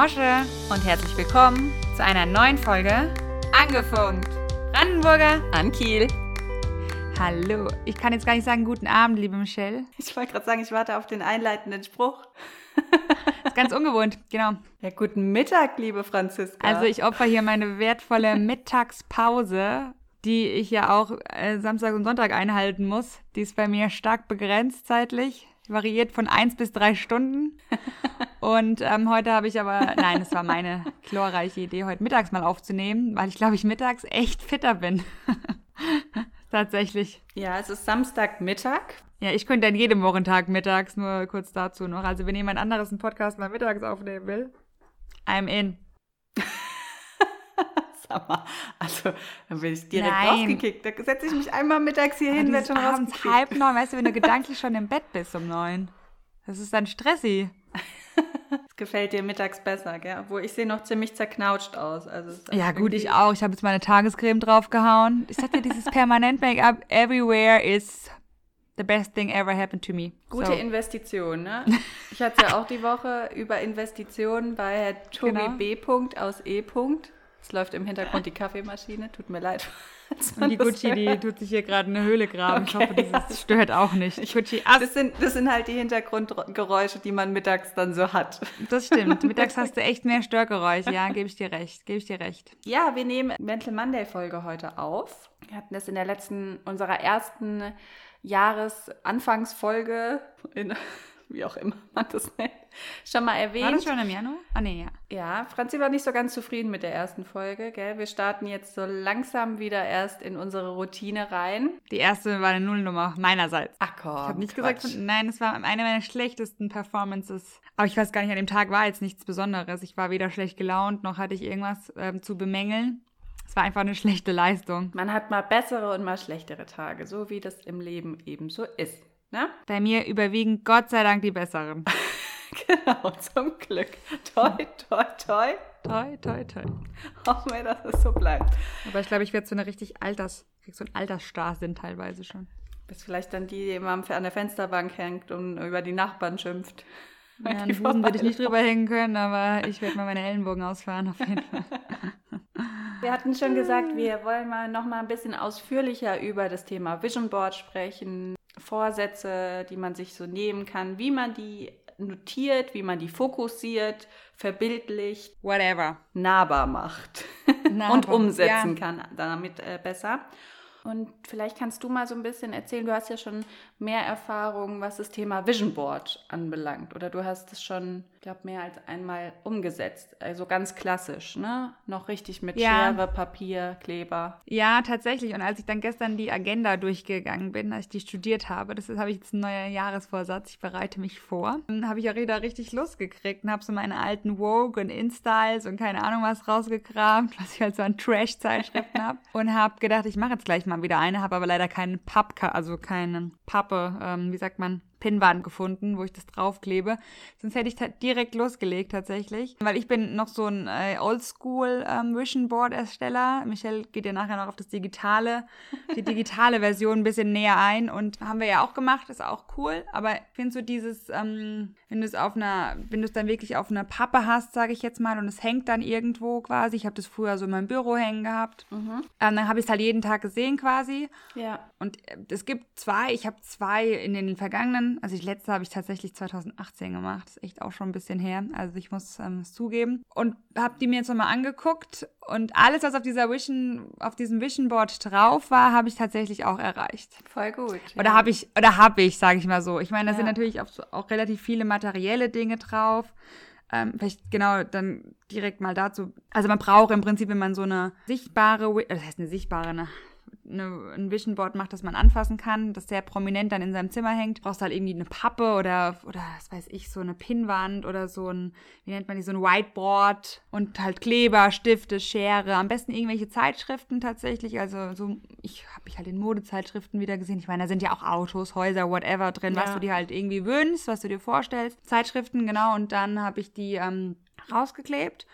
Mosche und herzlich willkommen zu einer neuen Folge Angefunkt. Brandenburger An Kiel. Hallo. Ich kann jetzt gar nicht sagen guten Abend, liebe Michelle. Ich wollte gerade sagen, ich warte auf den einleitenden Spruch. Ist ganz ungewohnt, genau. Ja, guten Mittag, liebe Franziska. Also ich opfer hier meine wertvolle Mittagspause, die ich ja auch äh, Samstag und Sonntag einhalten muss. Die ist bei mir stark begrenzt zeitlich, variiert von eins bis drei Stunden. Und ähm, heute habe ich aber, nein, es war meine glorreiche Idee, heute mittags mal aufzunehmen, weil ich glaube, ich mittags echt fitter bin. Tatsächlich. Ja, es ist Samstagmittag. Ja, ich könnte an jedem Wochentag mittags, nur kurz dazu noch. Also wenn jemand anderes einen Podcast mal mittags aufnehmen will, I'm in. Sag mal, also dann bin ich direkt Nein. rausgekickt. Da setze ich mich einmal mittags hier hin, werde schon abends rausgekickt. halb neun, weißt du, wenn du gedanklich schon im Bett bist um neun. Das ist dann stressy. Das gefällt dir mittags besser, gell? Obwohl ich sehe noch ziemlich zerknautscht aus. Also es Ja, gut, ich auch. Ich habe jetzt meine Tagescreme draufgehauen. Ich sag dir, dieses Permanent-Make-up everywhere is the best thing ever happened to me. Gute so. Investition, ne? Ich hatte ja auch die Woche über Investitionen bei Herr Tobi Genau. B. aus E. -Punkt. Es läuft im Hintergrund die Kaffeemaschine. Tut mir leid. Und die Gucci, die tut sich hier gerade eine Höhle graben. ich Okay, hoffe, ja. das stört auch nicht. Gucci, ah, Das sind, das sind halt die Hintergrundgeräusche, die man mittags dann so hat. das stimmt. Mittags hast du echt mehr Störgeräusche. Ja, gebe ich dir recht. Gebe ich dir recht. Ja, wir nehmen Mental Monday Folge heute auf. Wir hatten das in der letzten, unserer ersten Jahresanfangsfolge, in, wie auch immer man das nennt, schon mal War erwähnt. das schon im Januar? Ah, nee, ja. Ja, Franzi war nicht so ganz zufrieden mit der ersten Folge, gell? Wir starten jetzt so langsam wieder erst in unsere Routine rein. Die erste war eine Nullnummer meinerseits. Ach komm, Ich habe nicht Quatsch. gesagt, nein, es war eine meiner schlechtesten Performances. Aber ich weiß gar nicht, an dem Tag war jetzt nichts Besonderes. Ich war weder schlecht gelaunt, noch hatte ich irgendwas ähm, zu bemängeln. Es war einfach eine schlechte Leistung. Man hat mal bessere und mal schlechtere Tage, so wie das im Leben eben so ist. Ne? Bei mir überwiegen Gott sei Dank die besseren. Genau, zum Glück. Toi, toi, toi. toi, toi, toi. Hoffen wir, dass es so bleibt. Aber ich glaube, ich werde so eine richtig Alters, krieg so ein Altersstarrsinn teilweise schon. Bist vielleicht dann die, die immer an der Fensterbank hängt und über die Nachbarn schimpft. Ja, Die an Busen würde ich nicht drüber hängen können, aber ich werde mal meine Ellenbogen ausfahren auf jeden Fall. Wir hatten schon gesagt, wir wollen mal noch mal ein bisschen ausführlicher über das Thema Vision Board sprechen, Vorsätze, die man sich so nehmen kann, wie man die notiert, wie man die fokussiert, verbildlicht, Whatever. nahbar macht Nahbar, und umsetzen ja. kann damit äh, besser. Und vielleicht kannst du mal so ein bisschen erzählen, du hast ja schon mehr Erfahrung, was das Thema Vision Board anbelangt. Oder du hast es schon, ich glaube, mehr als einmal umgesetzt. Also ganz klassisch, ne? Noch richtig mit Ja. Schere, Papier, Kleber. Ja, tatsächlich. Und als ich dann gestern die Agenda durchgegangen bin, als ich die studiert habe, das ist- habe ich jetzt ein neuer Jahresvorsatz, ich bereite mich vor, dann habe ich auch wieder richtig Lust gekriegt und habe so meine alten Vogue und InStyles und keine Ahnung was rausgekramt, was ich halt so an Trash-Zeitschriften habe. Und habe gedacht, ich mache jetzt gleich mal wieder eine, habe aber leider keinen Pappka, also keine Pappe, ähm, wie sagt man, Pinnwand gefunden, wo ich das draufklebe. Sonst hätte ich direkt losgelegt tatsächlich. Weil ich bin noch so ein äh, Oldschool ähm, Vision Board Ersteller. Michelle geht ja nachher noch auf das digitale, die digitale Version ein bisschen näher ein und haben wir ja auch gemacht, ist auch cool. Aber ich finde so dieses, ähm, wenn du es auf einer, wenn du es dann wirklich auf einer Pappe hast, sage ich jetzt mal, und es hängt dann irgendwo quasi. Ich habe das früher so in meinem Büro hängen gehabt. Ähm, dann habe ich es halt jeden Tag gesehen quasi. Ja. Und äh, es gibt zwei, ich habe zwei in den vergangenen, also die letzte habe ich tatsächlich 2018 gemacht, ist echt auch schon ein bisschen her, also ich muss ähm, es zugeben. Und habe die mir jetzt nochmal angeguckt und alles, was auf dieser Vision, auf diesem Vision Board drauf war, habe ich tatsächlich auch erreicht. Voll gut. Oder habe ich, oder habe ich, sage ich mal so. Ich meine, da Ja. sind natürlich auch, auch relativ viele materielle Dinge drauf. Ähm, vielleicht genau dann direkt mal dazu. Also man braucht im Prinzip, wenn man so eine sichtbare, Wi- äh, das heißt eine sichtbare, eine, eine, ein Vision Board macht, das man anfassen kann, das sehr prominent dann in seinem Zimmer hängt, brauchst du halt irgendwie eine Pappe oder, oder was weiß ich, so eine Pinnwand oder so ein, wie nennt man die, so ein Whiteboard und halt Kleber, Stifte, Schere, am besten irgendwelche Zeitschriften tatsächlich, also so, ich habe mich halt in Modezeitschriften wieder gesehen, ich meine, da sind ja auch Autos, Häuser, whatever drin, was Ja. du dir halt irgendwie wünschst, was du dir vorstellst, Zeitschriften, genau, und dann habe ich die ähm, rausgeklebt.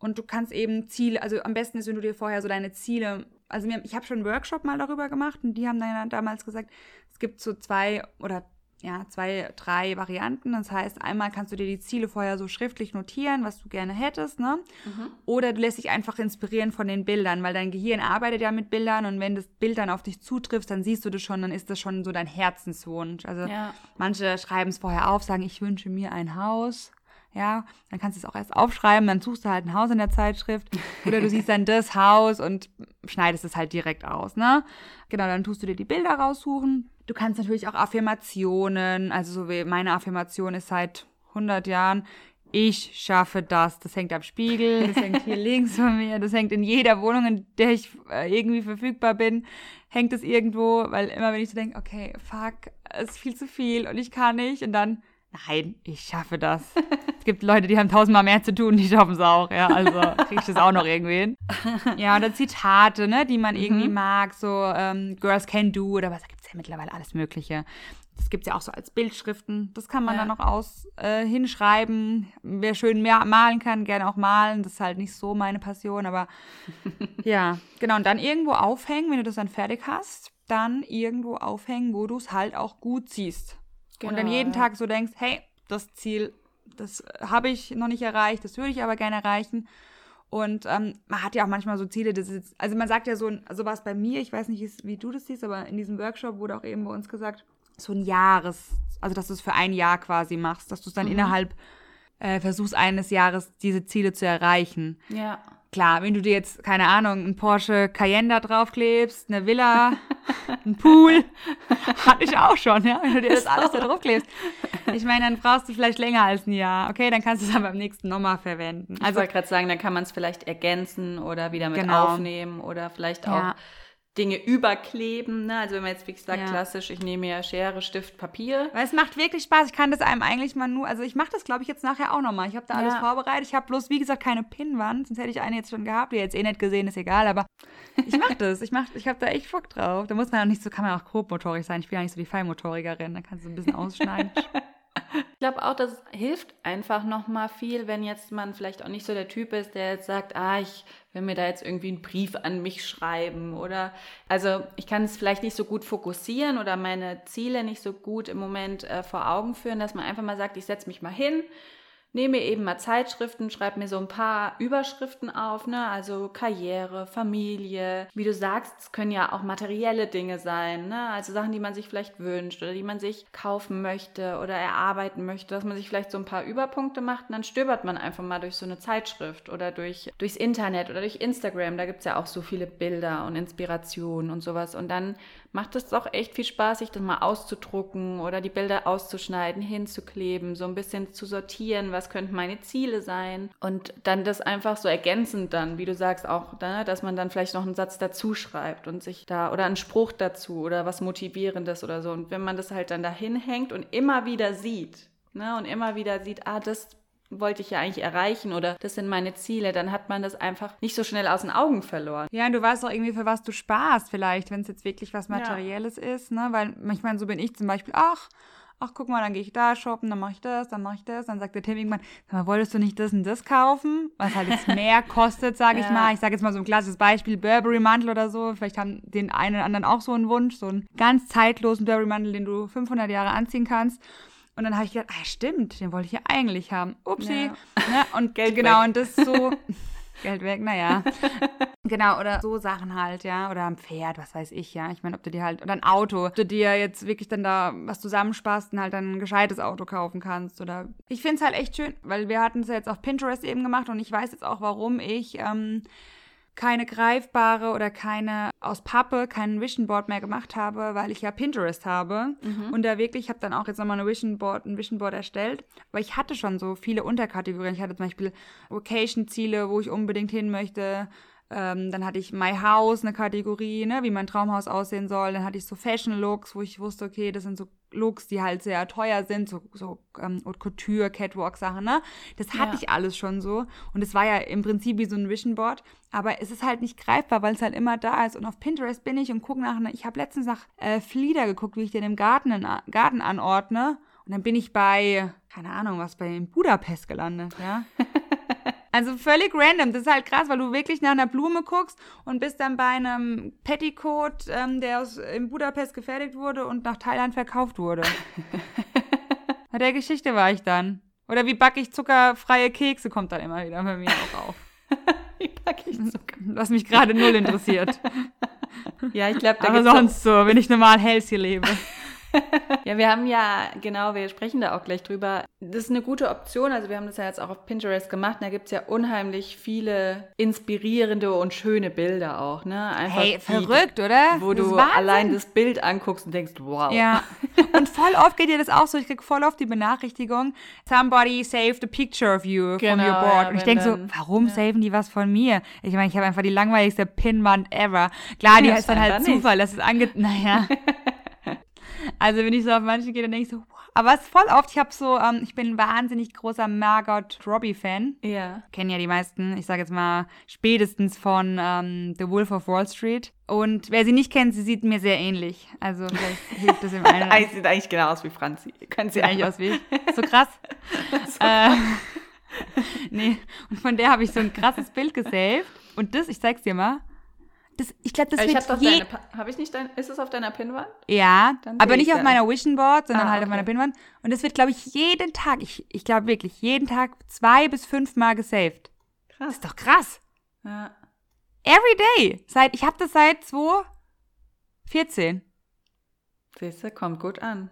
Und du kannst eben Ziele, also am besten ist, wenn du dir vorher so deine Ziele also mir, ich habe schon einen Workshop mal darüber gemacht und die haben dann damals gesagt, es gibt so zwei oder ja, zwei, drei Varianten. Das heißt, einmal kannst du dir die Ziele vorher so schriftlich notieren, was du gerne hättest, ne? Mhm. Oder du lässt dich einfach inspirieren von den Bildern, weil dein Gehirn arbeitet ja mit Bildern und wenn das Bild dann auf dich zutrifft, dann siehst du das schon, dann ist das schon so dein Herzenswunsch. Also ja. manche schreiben es vorher auf, sagen, ich wünsche mir ein Haus. Ja, dann kannst du es auch erst aufschreiben, dann suchst du halt ein Haus in der Zeitschrift oder du siehst dann das Haus und schneidest es halt direkt aus, ne? Genau, dann tust du dir die Bilder raussuchen, Du kannst natürlich auch Affirmationen, also so wie meine Affirmation ist seit 100 Jahren, ich schaffe das. Das hängt am Spiegel, das hängt hier links von mir, das hängt in jeder Wohnung, in der ich äh, irgendwie verfügbar bin, hängt es irgendwo, weil immer wenn ich so denke, okay, fuck, es ist viel zu viel und ich kann nicht und dann, nein, ich schaffe das. es gibt Leute, die haben tausendmal mehr zu tun, die schaffen es auch, ja, also kriege ich das auch noch irgendwie hin. Ja, oder Zitate, ne, die man irgendwie mhm. mag, so ähm, Girls Can Do oder was, ja mittlerweile alles Mögliche. Das gibt es ja auch so als Bildschriften. Das kann man ja. dann noch aus äh, hinschreiben. Wer schön mehr malen kann, gerne auch malen. Das ist halt nicht so meine Passion, aber ja, genau. Und dann irgendwo aufhängen, wenn du das dann fertig hast, dann irgendwo aufhängen, wo du es halt auch gut siehst. Genau, und dann genau, jeden ja. Tag so denkst, hey, das Ziel, das habe ich noch nicht erreicht, das würde ich aber gerne erreichen. Und ähm, man hat ja auch manchmal so Ziele, das ist, also man sagt ja so, so war es bei mir, ich weiß nicht, wie du das siehst, aber in diesem Workshop wurde auch eben bei uns gesagt, so ein Jahres, also dass du es für ein Jahr quasi machst, dass du es dann mhm. innerhalb äh, versuchst eines Jahres diese Ziele zu erreichen. Ja. Klar, wenn du dir jetzt, keine Ahnung, einen Porsche Cayenne da draufklebst, eine Villa, einen Pool, hatte ich auch schon, ja, wenn du dir das alles da draufklebst. Ich meine, dann brauchst du vielleicht länger als ein Jahr. Okay, dann kannst du es aber beim nächsten nochmal verwenden. Also, ich wollte gerade sagen, dann kann man es vielleicht ergänzen oder wieder mit genau. aufnehmen oder vielleicht auch ja. Dinge überkleben. Ne? Also wenn man jetzt, wie gesagt, ja. klassisch, ich nehme ja Schere, Stift, Papier. Weil es macht wirklich Spaß. Ich kann das einem eigentlich mal nur, also ich mache das, glaube ich, jetzt nachher auch nochmal. Ich habe da alles ja. vorbereitet. Ich habe bloß, wie gesagt, keine Pinnwand. Sonst hätte ich eine jetzt schon gehabt. Die jetzt eh nicht gesehen, ist egal. Aber ich mache das. Ich, mach, ich habe da echt Bock drauf. Da muss man auch nicht so, kann man auch grobmotorig sein. Ich bin ja nicht so die Feinmotorikerin. Da kannst du ein bisschen ausschneiden. Ich glaube auch, das hilft einfach nochmal viel, wenn jetzt man vielleicht auch nicht so der Typ ist, der jetzt sagt, ah, ich will mir da jetzt irgendwie einen Brief an mich schreiben oder also ich kann es vielleicht nicht so gut fokussieren oder meine Ziele nicht so gut im Moment äh, vor Augen führen, dass man einfach mal sagt, ich setze mich mal hin, nehme eben mal Zeitschriften, schreibe mir so ein paar Überschriften auf, ne? Also Karriere, Familie. Wie du sagst, es können ja auch materielle Dinge sein, ne? Also Sachen, die man sich vielleicht wünscht oder die man sich kaufen möchte oder erarbeiten möchte, dass man sich vielleicht so ein paar Überpunkte macht und dann stöbert man einfach mal durch so eine Zeitschrift oder durch, durchs Internet oder durch Instagram. Da gibt es ja auch so viele Bilder und Inspirationen und sowas. Und dann macht es doch echt viel Spaß, sich das mal auszudrucken oder die Bilder auszuschneiden, hinzukleben, so ein bisschen zu sortieren, was könnten meine Ziele sein und dann das einfach so ergänzend dann, wie du sagst, auch, ne, dass man dann vielleicht noch einen Satz dazu schreibt und sich da oder einen Spruch dazu oder was Motivierendes oder so. Und wenn man das halt dann dahin hängt und immer wieder sieht, ne, und immer wieder sieht, ah, das wollte ich ja eigentlich erreichen oder das sind meine Ziele, dann hat man das einfach nicht so schnell aus den Augen verloren. Ja, und du weißt auch irgendwie, für was du sparst vielleicht, wenn es jetzt wirklich was Materielles ja. ist, ne? Weil manchmal so bin ich zum Beispiel, ach, ach, guck mal, dann gehe ich da shoppen, dann mache ich das, dann mache ich das. Dann sagt der Tim irgendwann, sag mal, wolltest du nicht das und das kaufen? Was halt jetzt mehr kostet, sage ja. ich mal. Ich sage jetzt mal so ein klassisches Beispiel, Burberry-Mantel oder so. Vielleicht haben den einen oder anderen auch so einen Wunsch, so einen ganz zeitlosen Burberry-Mantel, den du 500 Jahre anziehen kannst. Und dann habe ich gedacht, ah, stimmt, den wollte ich ja eigentlich haben. Upsi. Ja. Ne? Und Geld genau, weg. und das so. Geld weg, naja. genau, oder so Sachen halt, ja. Oder ein Pferd, was weiß ich, ja. Ich meine, ob du dir halt, oder ein Auto, ob du dir jetzt wirklich dann da was zusammensparst und halt dann ein gescheites Auto kaufen kannst. Oder ich finde es halt echt schön, weil wir hatten es ja jetzt auf Pinterest eben gemacht und ich weiß jetzt auch, warum ich. Ähm, keine greifbare oder keine aus Pappe, kein Vision Board mehr gemacht habe, weil ich ja Pinterest habe mhm. und da wirklich, ich habe dann auch jetzt nochmal eine Vision Board, ein Vision Board erstellt, weil ich hatte schon so viele Unterkategorien. Ich hatte zum Beispiel Vocation-Ziele, wo ich unbedingt hin möchte, ähm, dann hatte ich My House, eine Kategorie, ne, wie mein Traumhaus aussehen soll. Dann hatte ich so Fashion Looks, wo ich wusste, okay, das sind so Looks, die halt sehr teuer sind, so, so ähm, Haute Couture, Catwalk-Sachen, ne? Das hatte ja. ich alles schon so. Und es war ja im Prinzip wie so ein Vision Board. Aber es ist halt nicht greifbar, weil es halt immer da ist. Und auf Pinterest bin ich und gucke nach, ich habe letztens nach äh, Flieder geguckt, wie ich den im Garten, in, Garten anordne. Und dann bin ich bei, keine Ahnung, was, bei Budapest gelandet, ja. Also völlig random. Das ist halt krass, weil du wirklich nach einer Blume guckst und bist dann bei einem Petticoat, ähm, der aus, in Budapest gefertigt wurde und nach Thailand verkauft wurde. bei der Geschichte war ich dann. Oder wie backe ich zuckerfreie Kekse, kommt dann immer wieder bei mir auch auf. wie backe ich Zucker? Was mich gerade null interessiert. ja, ich glaube, da Aber sonst so, wenn ich normal healthy lebe. ja, wir haben ja, genau, wir sprechen da auch gleich drüber. Das ist eine gute Option. Also wir haben das ja jetzt auch auf Pinterest gemacht. Da gibt es ja unheimlich viele inspirierende und schöne Bilder auch. Ne? Einfach hey, verrückt, oder? Wo das du allein das Bild anguckst und denkst, wow. Ja. Und voll oft geht dir das auch so. Ich krieg voll oft die Benachrichtigung, somebody saved a picture of you genau, from your board. Ja, und ich denke so, warum ja. saven die was von mir? Ich meine, ich habe einfach die langweiligste Pinwand ever. Klar, die ja, ist dann halt Zufall, das ist ange... Naja. Also wenn ich so auf manche gehe, dann denke ich so, wow. aber es ist voll oft, ich habe so, ähm, ich bin ein wahnsinnig großer Margot Robbie-Fan. Ja. Kennen ja die meisten, ich sage jetzt mal spätestens von ähm, The Wolf of Wall Street. Und wer sie nicht kennt, sie sieht mir sehr ähnlich. Also vielleicht hilft das im einen. sie sieht eigentlich genau aus wie Franzi. Können sie eigentlich aus wie ich. So krass. so äh, nee, und von der habe ich so ein krasses Bild gesaved. Und das, ich zeig's dir mal, das, ich glaube, das ich wird hab je... Habe ich nicht dein... Ist es auf deiner Pinwand? Ja, aber nicht auf meiner Vision Board, sondern ah, halt okay. auf meiner Pinwand. Und das wird, glaube ich, jeden Tag, ich, ich glaube wirklich, jeden Tag zwei bis fünf Mal gesaved. Krass. Das ist doch krass. Ja. Every day. Seit, ich habe das seit 2014. Siehst du, kommt gut an.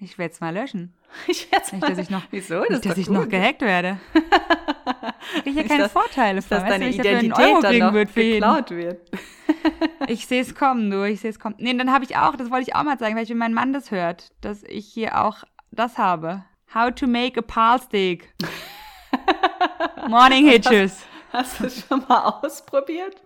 Ich werde es mal löschen. Ich werde es mal dass ich noch, Wieso? Das nicht, dass ich gut. noch gehackt werde. ich ja keine das, Vorteile von. Dass deine weißt, Identität Euro dann noch wird geklaut wird. ich sehe es kommen, du. Ich sehe es kommen. Nee, dann habe ich auch, das wollte ich auch mal sagen, weil ich, wenn mein Mann das hört, dass ich hier auch das habe. How to make a pal steak. Morning Hitches. Hast, hast du es schon mal ausprobiert?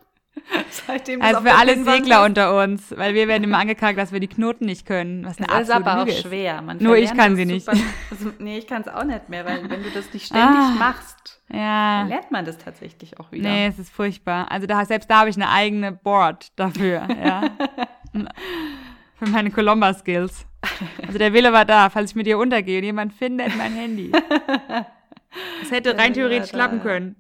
Seitdem also für alle Segler ist. unter uns, weil wir werden immer angeklagt, dass wir die Knoten nicht können. Was eine das ist aber auch schwer. Man Nur ich kann sie nicht. Also, nee, ich kann es auch nicht mehr, weil wenn du das nicht ständig ah, machst, ja. dann lernt man das tatsächlich auch wieder. Nee, es ist furchtbar. Also da, selbst da habe ich eine eigene Board dafür. ja. Für meine Colomba-Skills. Also der Wille war da, falls ich mit ihr untergehe und jemand findet mein Handy. Das hätte rein theoretisch klappen können.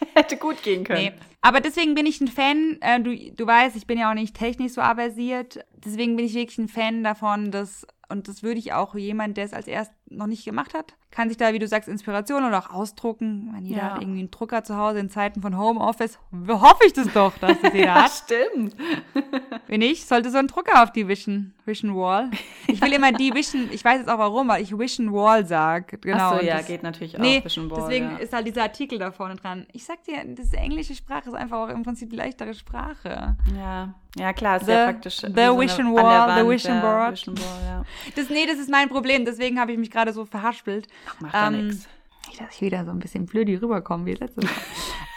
Hätte gut gehen können. Nee. Aber deswegen bin ich ein Fan, äh, du, du weißt, ich bin ja auch nicht technisch so aversiert, deswegen bin ich wirklich ein Fan davon, dass, und das würde ich auch jemand, der es als erst noch nicht gemacht hat, kann sich da, wie du sagst, Inspiration oder auch ausdrucken. Wenn jeder ja. hat irgendwie einen Drucker zu Hause in Zeiten von Homeoffice, hoffe ich das doch, dass das jeder ja, hat. stimmt. Wenn nicht, sollte so ein Drucker auf die Vision, Vision Wall. Ich will immer die Vision, ich weiß jetzt auch warum, weil ich Vision Wall sage. Genau. Ach so, ja, das, geht natürlich auch nee, Vision Wall. Deswegen ja. ist halt dieser Artikel da vorne dran. Ich sag dir, das englische Sprache ist einfach auch im Prinzip die leichtere Sprache. Ja. Ja, klar, ist the, ja praktisch. The Vision so Wall, Wand, the Vision Board. Vision Wall, ja. Das, nee, das ist mein Problem, deswegen habe ich mich gerade so verhaspelt. Ach, macht ähm, nichts. Nicht, dass ich wieder so ein bisschen blödi rüberkomme wie letztes Mal.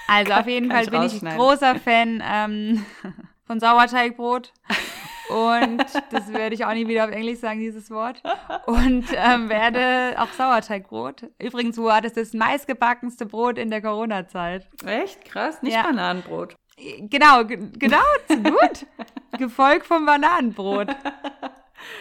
Also auf jeden Fall bin ich großer Fan ähm, von Sauerteigbrot. Und das werde ich auch nie wieder auf Englisch sagen, dieses Wort. Und ähm, werde auch Sauerteigbrot. Übrigens, wo hat es das meistgebackenste Brot in der Corona-Zeit? Echt? Krass. Nicht ja. Bananenbrot. Genau, genau, gut. Gefolgt vom Bananenbrot.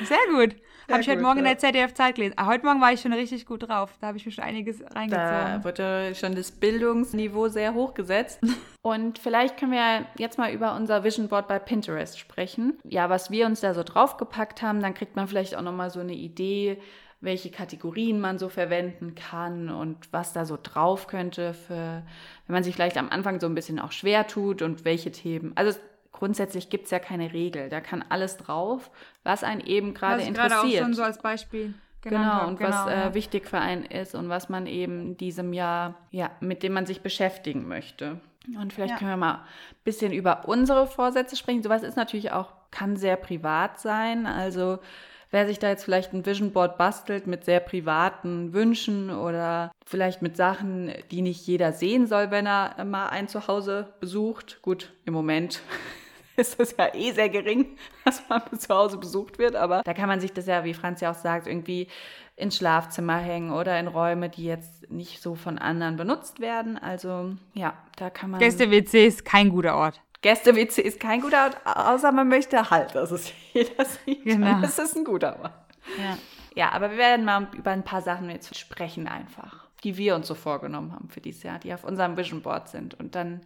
Sehr gut. Habe ich heute Morgen ja. in der ZDF Zeit gelesen. Ah, heute Morgen war ich schon richtig gut drauf. Da habe ich mir schon einiges reingezogen. Da wurde schon das Bildungsniveau sehr hoch gesetzt. Und vielleicht können wir jetzt mal über unser Vision Board bei Pinterest sprechen. Ja, was wir uns da so draufgepackt haben, dann kriegt man vielleicht auch nochmal so eine Idee, welche Kategorien man so verwenden kann und was da so drauf könnte für, wenn man sich vielleicht am Anfang so ein bisschen auch schwer tut und welche Themen. Also grundsätzlich gibt es ja keine Regel. Da kann alles drauf, was einen eben gerade interessiert. Gerade auch schon so als Beispiel. Genau, und genau, was äh, ja. wichtig für einen ist und was man eben diesem Jahr, ja, mit dem man sich beschäftigen möchte. Und vielleicht ja. können wir mal ein bisschen über unsere Vorsätze sprechen. Sowas ist natürlich auch, kann sehr privat sein. Also wer sich da jetzt vielleicht ein Vision Board bastelt mit sehr privaten Wünschen oder vielleicht mit Sachen, die nicht jeder sehen soll, wenn er mal ein Zuhause besucht. Gut, im Moment ist das ja eh sehr gering, was man zu Hause besucht wird, aber da kann man sich das ja, wie Franz ja auch sagt, irgendwie ins Schlafzimmer hängen oder in Räume, die jetzt nicht so von anderen benutzt werden. Also ja, da kann man. Gäste-WC ist kein guter Ort. Gäste-WC ist kein guter Ort, außer man möchte halt, dass es jeder sieht. Genau. Das ist ein guter Ort. Ja. ja, aber wir werden mal über ein paar Sachen jetzt sprechen einfach. die wir uns so vorgenommen haben für dieses Jahr, die auf unserem Vision Board sind. Und dann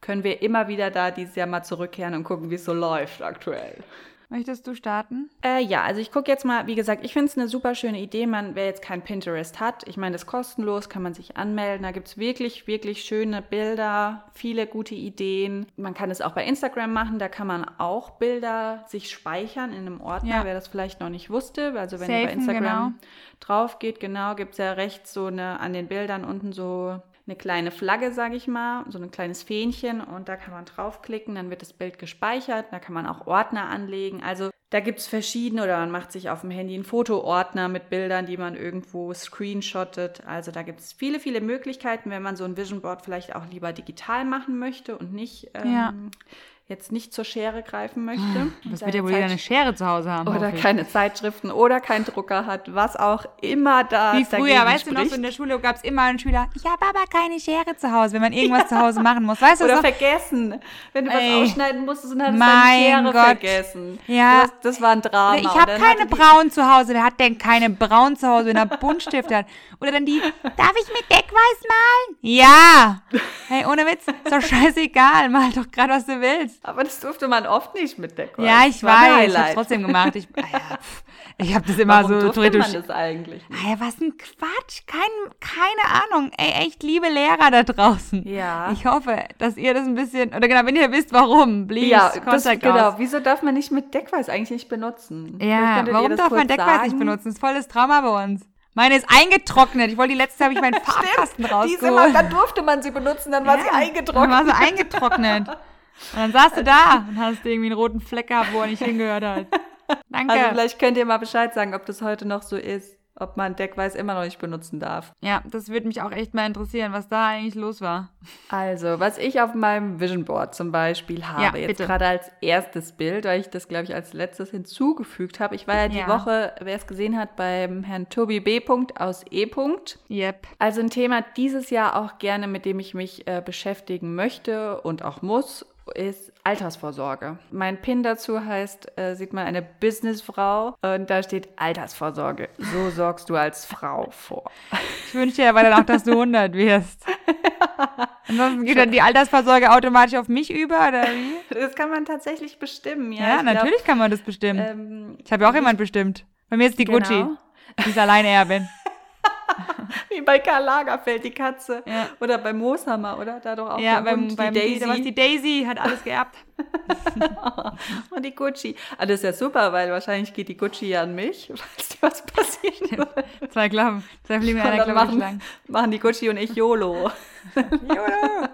können wir immer wieder da dieses Jahr mal zurückkehren und gucken, wie es so läuft aktuell. Möchtest du starten? Äh, ja, also ich gucke jetzt mal, wie gesagt, ich finde es eine super schöne Idee. Man, wer jetzt kein Pinterest hat, ich meine, das ist kostenlos, kann man sich anmelden. Da gibt es wirklich, wirklich schöne Bilder, viele gute Ideen. Man kann es auch bei Instagram machen, da kann man auch Bilder sich speichern in einem Ordner, ja. wer das vielleicht noch nicht wusste. Also wenn Safen, ihr bei Instagram genau. drauf geht, genau, gibt es ja rechts so eine, an den Bildern unten so eine kleine Flagge, sage ich mal, so ein kleines Fähnchen und da kann man draufklicken, dann wird das Bild gespeichert, da kann man auch Ordner anlegen. Also da gibt es verschiedene oder man macht sich auf dem Handy einen Fotoordner mit Bildern, die man irgendwo screenshottet. Also da gibt es viele, viele Möglichkeiten, wenn man so ein Vision Board vielleicht auch lieber digital machen möchte und nicht ähm, ja jetzt nicht zur Schere greifen möchte. Das wird ja wohl wieder eine Schere zu Hause haben. Oder keine Zeitschriften oder keinen Drucker hat, was auch immer da Wie früher, weißt spricht. du noch, so in der Schule gab es immer einen Schüler, ich habe aber keine Schere zu Hause, wenn man irgendwas ja. zu Hause machen muss. Weißt du Oder vergessen, wenn du Ey. was ausschneiden musstest und hattest deine Schere Gott. vergessen. Ja. Das, das, war ein Drama. Oder ich habe keine Braun zu Hause. Wer hat denn keine Braun zu Hause, wenn er Buntstift hat? Oder dann die, darf ich mit Deckweiß malen? Ja. Hey, ohne Witz, ist doch scheißegal, mal doch gerade, was du willst. Aber das durfte man oft nicht mit Deckweiß. Ja, ich weiß, ich habe trotzdem gemacht. Ich, ah ja, ich habe das immer Warum so durfte man das eigentlich? Ah ja, was ein Quatsch. Kein, keine Ahnung. Ey, echt liebe Lehrer da draußen. Ja. Ich hoffe, dass ihr das ein bisschen, oder genau, wenn ihr wisst, warum, please, ja, das, genau. Wieso darf man nicht mit Deckweiß eigentlich nicht benutzen? Ja, warum darf man Deckweiß sagen? nicht benutzen? Das ist volles Trauma bei uns. Meine ist eingetrocknet. Ich wollte die letzte, habe ich meinen Farbkasten rausgeholt. Diese Mal, dann durfte man sie benutzen, dann war ja, sie eingetrocknet. Dann war sie eingetrocknet. Und dann saß du da und hast irgendwie einen roten Fleck gehabt, wo er nicht hingehört hat. Danke. Also vielleicht könnt ihr mal Bescheid sagen, ob das heute noch so ist ob man Deckweiß immer noch nicht benutzen darf. Ja, das würde mich auch echt mal interessieren, was da eigentlich los war. Also, was ich auf meinem Vision Board zum Beispiel habe, ja, jetzt gerade als erstes Bild, weil ich das, glaube ich, als letztes hinzugefügt habe. Ich war ja die ja. Woche, wer es gesehen hat, beim Herrn Tobi B. aus E. Yep. Also ein Thema dieses Jahr auch gerne, mit dem ich mich äh, beschäftigen möchte und auch muss ist Altersvorsorge. Mein Pin dazu heißt, äh, sieht man eine Businessfrau und da steht Altersvorsorge. So sorgst du als Frau vor. Ich wünsche dir aber dann auch, dass du 100 wirst. Ansonsten geht dann die Altersvorsorge automatisch auf mich über, oder wie? Das kann man tatsächlich bestimmen, ja. Ja, natürlich glaub, kann man das bestimmen. Ähm, ich habe ja auch jemand bestimmt. Bei mir ist die genau. Gucci. Die ist Alleinerbin. Wie bei Karl Lagerfeld, die Katze. Ja. Oder bei Mooshammer, oder? Da doch auch ja, beim, Hund, beim die Daisy. Die, die Daisy hat alles geerbt. und die Gucci. Ah, das ist ja super, weil wahrscheinlich geht die Gucci ja an mich, falls dir was passieren würde. Zwei Klappen. Zwei Fliegen einer Klappe machen, lang. machen die Gucci und ich YOLO. YOLO.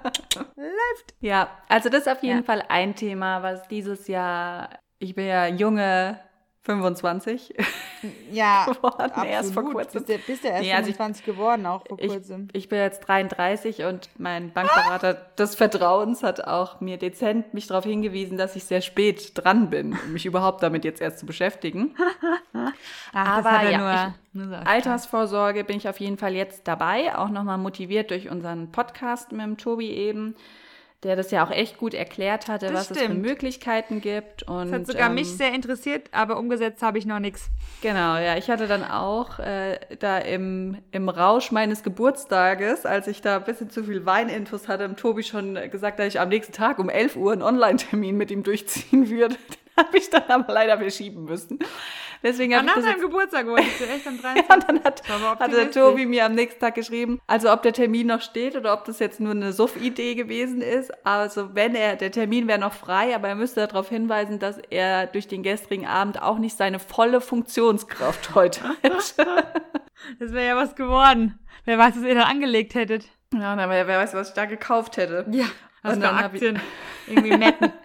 Läuft. Ja, also das ist auf jeden ja. Fall ein Thema, was dieses Jahr, ich bin ja junge 25 ja, geworden, absolut. erst vor kurzem. Bist du, bist du erst nee, also 25 ich, geworden, auch vor kurzem. Ich, ich, bin jetzt 33 und mein Bankberater ah! des Vertrauens hat auch mir dezent mich darauf hingewiesen, dass ich sehr spät dran bin, um mich überhaupt damit jetzt erst zu beschäftigen. Ach, Aber ja, nur, nur Altersvorsorge bin ich auf jeden Fall jetzt dabei, auch nochmal motiviert durch unseren Podcast mit dem Tobi eben der das ja auch echt gut erklärt hatte, das was stimmt. es für Möglichkeiten gibt. Und, das hat sogar ähm, mich sehr interessiert, aber umgesetzt habe ich noch nichts. Genau, ja. Ich hatte dann auch äh, da im, im Rausch meines Geburtstages, als ich da ein bisschen zu viel Weininfos hatte, dem Tobi schon gesagt, dass ich am nächsten Tag um 11 Uhr einen Online-Termin mit ihm durchziehen würde. Den habe ich dann aber leider verschieben müssen. Deswegen ich das deinem Geburtstag wolltest du echt am 23. ja, dann hat, hat der Tobi mir am nächsten Tag geschrieben, also ob der Termin noch steht oder ob das jetzt nur eine Suff-Idee gewesen ist. Also wenn er, der Termin wäre noch frei, aber er müsste darauf hinweisen, dass er durch den gestrigen Abend auch nicht seine volle Funktionskraft heute hat. das wäre ja was geworden. Wer weiß, was ihr da angelegt hättet. Ja, aber wer weiß, was ich da gekauft hätte. Ja, was für Aktien. Irgendwie Metten.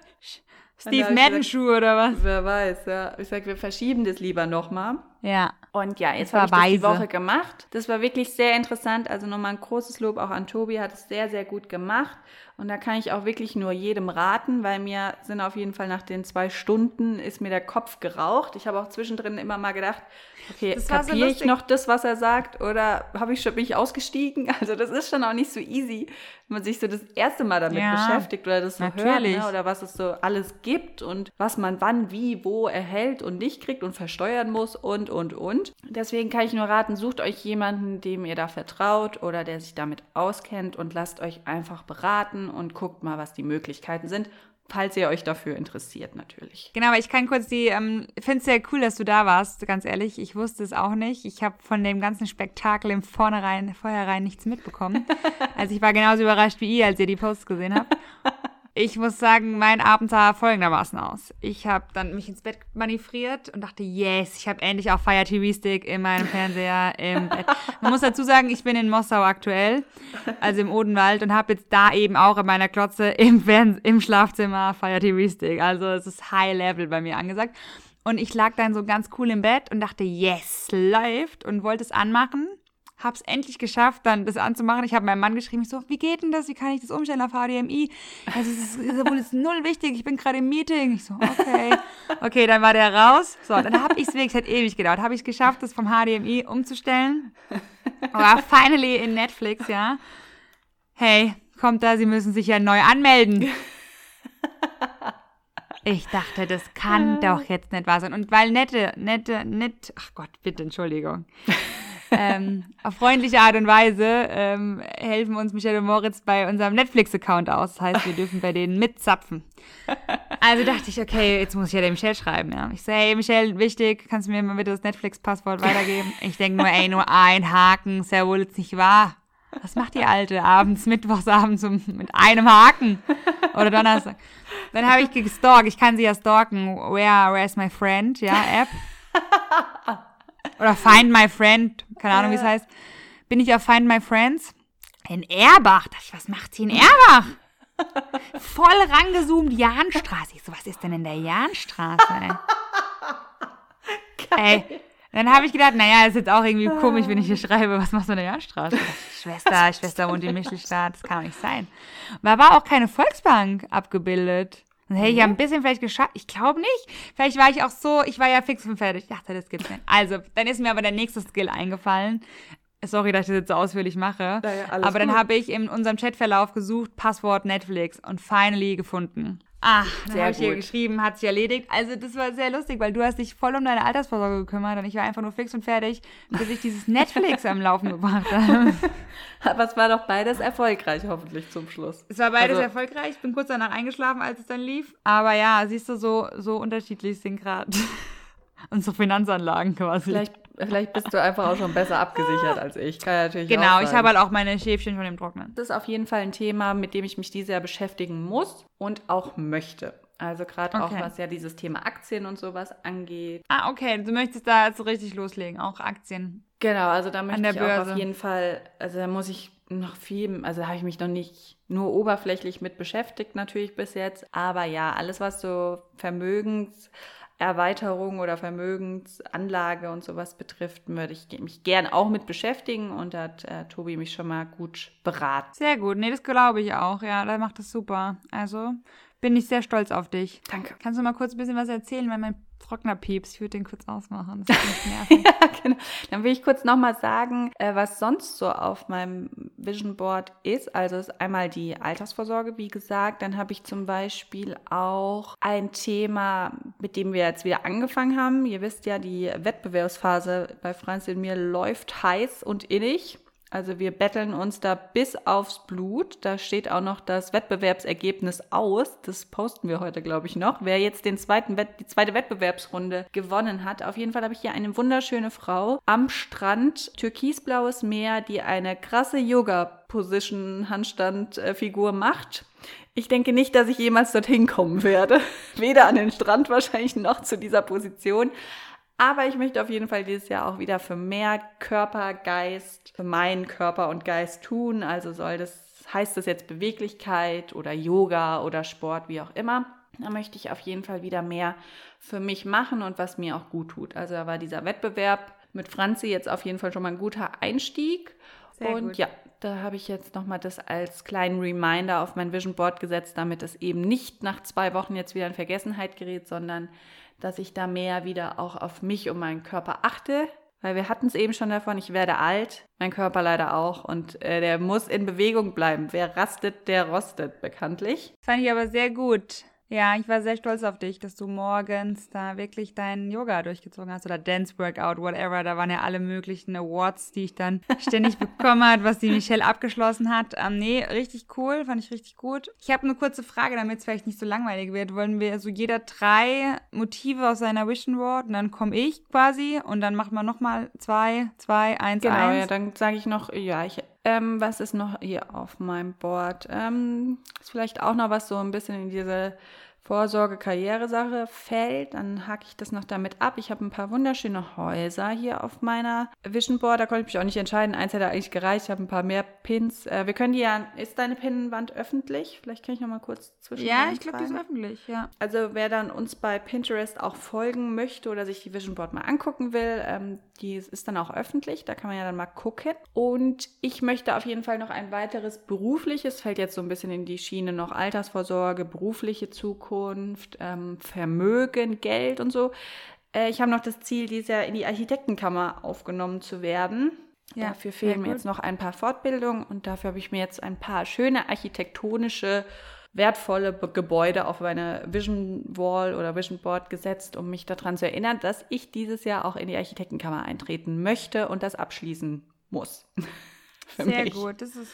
Steve Madden-Schuhe oder was? Wer weiß, ja. Ich sag, wir verschieben das lieber nochmal. Ja. Und ja, jetzt habe ich das die Woche gemacht. Das war wirklich sehr interessant. Also nochmal ein großes Lob auch an Tobi, hat es sehr, sehr gut gemacht. Und da kann ich auch wirklich nur jedem raten, weil mir sind auf jeden Fall nach den zwei Stunden ist mir der Kopf geraucht. Ich habe auch zwischendrin immer mal gedacht, okay, kapiere so ich noch das, was er sagt oder habe ich schon bin ich ausgestiegen? Also das ist schon auch nicht so easy, wenn man sich so das erste Mal damit ja, beschäftigt oder das so natürlich. hört ne? oder was es so alles gibt und was man wann, wie, wo erhält und nicht kriegt und versteuern muss und und und. Und deswegen kann ich nur raten, sucht euch jemanden, dem ihr da vertraut oder der sich damit auskennt und lasst euch einfach beraten und guckt mal, was die Möglichkeiten sind falls ihr euch dafür interessiert, natürlich. Genau, aber ich kann kurz die, ähm, finde es sehr cool, dass du da warst, ganz ehrlich. Ich wusste es auch nicht. Ich habe von dem ganzen Spektakel im Vornherein, vorherein nichts mitbekommen. also ich war genauso überrascht wie ihr, als ihr die Posts gesehen habt. Ich muss sagen, mein Abend sah folgendermaßen aus. Ich habe dann mich ins Bett manövriert und dachte, yes, ich habe endlich auch Fire TV Stick in meinem Fernseher im Bett. Man muss dazu sagen, ich bin in Mossau aktuell, also im Odenwald und habe jetzt da eben auch in meiner Klotze im, Fern im Schlafzimmer Fire TV Stick. Also es ist High Level bei mir angesagt. Und ich lag dann so ganz cool im Bett und dachte, yes, läuft und wollte es anmachen habe es endlich geschafft, dann das anzumachen. Ich habe meinem Mann geschrieben, ich so, wie geht denn das? Wie kann ich das umstellen auf HDMI? Also es ist, ist wohl ist null wichtig, ich bin gerade im Meeting. Ich so, okay. Okay, dann war der raus. So, dann habe ich es wirklich, es hat ewig gedauert, habe ich es geschafft, das vom HDMI umzustellen. Aber finally in Netflix, ja. Hey, kommt da, Sie müssen sich ja neu anmelden. Ich dachte, das kann doch jetzt nicht wahr sein. Und weil nette, nette, nett, ach Gott, bitte, Entschuldigung ähm, auf freundliche Art und Weise ähm, helfen uns Michelle und Moritz bei unserem Netflix-Account aus. Das heißt, wir dürfen bei denen mitzapfen. Also dachte ich, okay, jetzt muss ich ja der Michelle schreiben. Ja. Ich so, hey Michelle, wichtig, kannst du mir mal bitte das Netflix-Passwort weitergeben? Ich denke nur, ey, nur ein Haken, ist ja wohl jetzt nicht wahr. Was macht die Alte abends, mittwochsabends um, mit einem Haken? Oder Donnerstag. Dann habe ich gestalkt. Ich kann sie ja stalken. Where, where's my friend? Ja, App. Oder Find My Friend, keine Ahnung, wie es heißt. Bin ich auf Find My Friends in Erbach. Dachte ich, was macht sie in Erbach? Voll rangezoomt, Jahnstraße. Ich so, was ist denn in der Jahnstraße? Ey. ey. Dann habe ich gedacht, naja, ist jetzt auch irgendwie komisch, wenn ich hier schreibe, was machst du in der Jahnstraße? Schwester, Schwester wohnt in Michelstadt, das kann doch nicht sein. Da war auch keine Volksbank abgebildet. Dann hätte ich ja ein bisschen vielleicht geschafft. Ich glaube nicht. Vielleicht war ich auch so, ich war ja fix und fertig. Ich dachte, das gibt's nicht. Also, dann ist mir aber der nächste Skill eingefallen. Sorry, dass ich das jetzt so ausführlich mache. Ja, aber dann habe ich in unserem Chatverlauf gesucht, Passwort Netflix und finally gefunden. Ah, dann habe ich hier geschrieben, hat sich erledigt. Also das war sehr lustig, weil du hast dich voll um deine Altersvorsorge gekümmert und ich war einfach nur fix und fertig, bis ich dieses Netflix am Laufen gebracht habe. Aber es war doch beides erfolgreich, hoffentlich zum Schluss. Es war beides also, erfolgreich. Ich bin kurz danach eingeschlafen, als es dann lief. Aber ja, siehst du, so, so unterschiedlich sind gerade unsere Finanzanlagen quasi. Vielleicht Vielleicht bist du einfach auch schon besser abgesichert als ich. Kann ja natürlich genau, ich habe halt auch meine Schäfchen von dem Trocknen. Das ist auf jeden Fall ein Thema, mit dem ich mich dieses Jahr beschäftigen muss und auch möchte. Also gerade okay. auch was ja dieses Thema Aktien und sowas angeht. Ah, okay. Du möchtest da jetzt so richtig loslegen, auch Aktien. Genau, also da möchte ich Börse. auch auf jeden Fall, also da muss ich noch viel, also habe ich mich noch nicht nur oberflächlich mit beschäftigt natürlich bis jetzt, aber ja, alles was so Vermögens Erweiterung oder Vermögensanlage und sowas betrifft, würde ich mich gern auch mit beschäftigen und da hat äh, Tobi mich schon mal gut beraten. Sehr gut, nee, das glaube ich auch, ja, der macht das super. Also bin ich sehr stolz auf dich. Danke. Kannst du mal kurz ein bisschen was erzählen, weil mein Trockner pieps. Ich würde den kurz ausmachen. Das nervig. ja, genau. Dann will ich kurz nochmal sagen, äh, was sonst so auf meinem Vision Board ist. Also ist einmal die Altersvorsorge, wie gesagt. Dann habe ich zum Beispiel auch ein Thema, mit dem wir jetzt wieder angefangen haben. Ihr wisst ja, die Wettbewerbsphase bei Franz und mir läuft heiß und innig. Also wir betteln uns da bis aufs Blut. Da steht auch noch das Wettbewerbsergebnis aus. Das posten wir heute, glaube ich, noch. Wer jetzt den zweiten Wett die zweite Wettbewerbsrunde gewonnen hat. Auf jeden Fall habe ich hier eine wunderschöne Frau am Strand, türkisblaues Meer, die eine krasse Yoga-Position-Handstand-Figur macht. Ich denke nicht, dass ich jemals dorthin kommen werde. Weder an den Strand wahrscheinlich noch zu dieser Position. Aber ich möchte auf jeden Fall dieses Jahr auch wieder für mehr Körper, Geist, für meinen Körper und Geist tun. Also soll das, heißt das jetzt Beweglichkeit oder Yoga oder Sport, wie auch immer. Da möchte ich auf jeden Fall wieder mehr für mich machen und was mir auch gut tut. Also da war dieser Wettbewerb mit Franzi jetzt auf jeden Fall schon mal ein guter Einstieg. Sehr und gut. ja, da habe ich jetzt nochmal das als kleinen Reminder auf mein Vision Board gesetzt, damit es eben nicht nach zwei Wochen jetzt wieder in Vergessenheit gerät, sondern dass ich da mehr wieder auch auf mich und meinen Körper achte. Weil wir hatten es eben schon davon, ich werde alt, mein Körper leider auch und äh, der muss in Bewegung bleiben. Wer rastet, der rostet, bekanntlich. Fand ich aber sehr gut. Ja, ich war sehr stolz auf dich, dass du morgens da wirklich deinen Yoga durchgezogen hast oder Dance Workout, whatever. Da waren ja alle möglichen Awards, die ich dann ständig bekommen hat, was die Michelle abgeschlossen hat. Ähm, nee, richtig cool, fand ich richtig gut. Ich habe eine kurze Frage, damit es vielleicht nicht so langweilig wird. Wollen wir so jeder drei Motive aus seiner Vision Board und dann komme ich quasi und dann machen wir nochmal zwei, zwei, eins, genau, eins. ja, dann sage ich noch, ja, ich ähm, was ist noch hier auf meinem Board? Ähm, ist vielleicht auch noch was so ein bisschen in diese Vorsorge-Karriere-Sache fällt, dann hake ich das noch damit ab. Ich habe ein paar wunderschöne Häuser hier auf meiner Vision Board. Da konnte ich mich auch nicht entscheiden. Eins hätte eigentlich gereicht. Ich habe ein paar mehr Pins. Äh, wir können die ja. Ist deine Pinnwand öffentlich? Vielleicht kann ich noch mal kurz zwischen. Ja, ich glaube, die ist öffentlich, ja. Also wer dann uns bei Pinterest auch folgen möchte oder sich die Vision Board mal angucken will, ähm, die ist dann auch öffentlich. Da kann man ja dann mal gucken. Und ich möchte auf jeden Fall noch ein weiteres berufliches, fällt jetzt so ein bisschen in die Schiene noch Altersvorsorge, berufliche Zukunft Zukunft, ähm, Vermögen, Geld und so. Äh, ich habe noch das Ziel, dieses Jahr in die Architektenkammer aufgenommen zu werden. Ja, dafür fehlen mir jetzt noch ein paar Fortbildungen und dafür habe ich mir jetzt ein paar schöne architektonische, wertvolle Gebäude auf meine Vision Wall oder Vision Board gesetzt, um mich daran zu erinnern, dass ich dieses Jahr auch in die Architektenkammer eintreten möchte und das abschließen muss. Sehr mich. gut. Das ist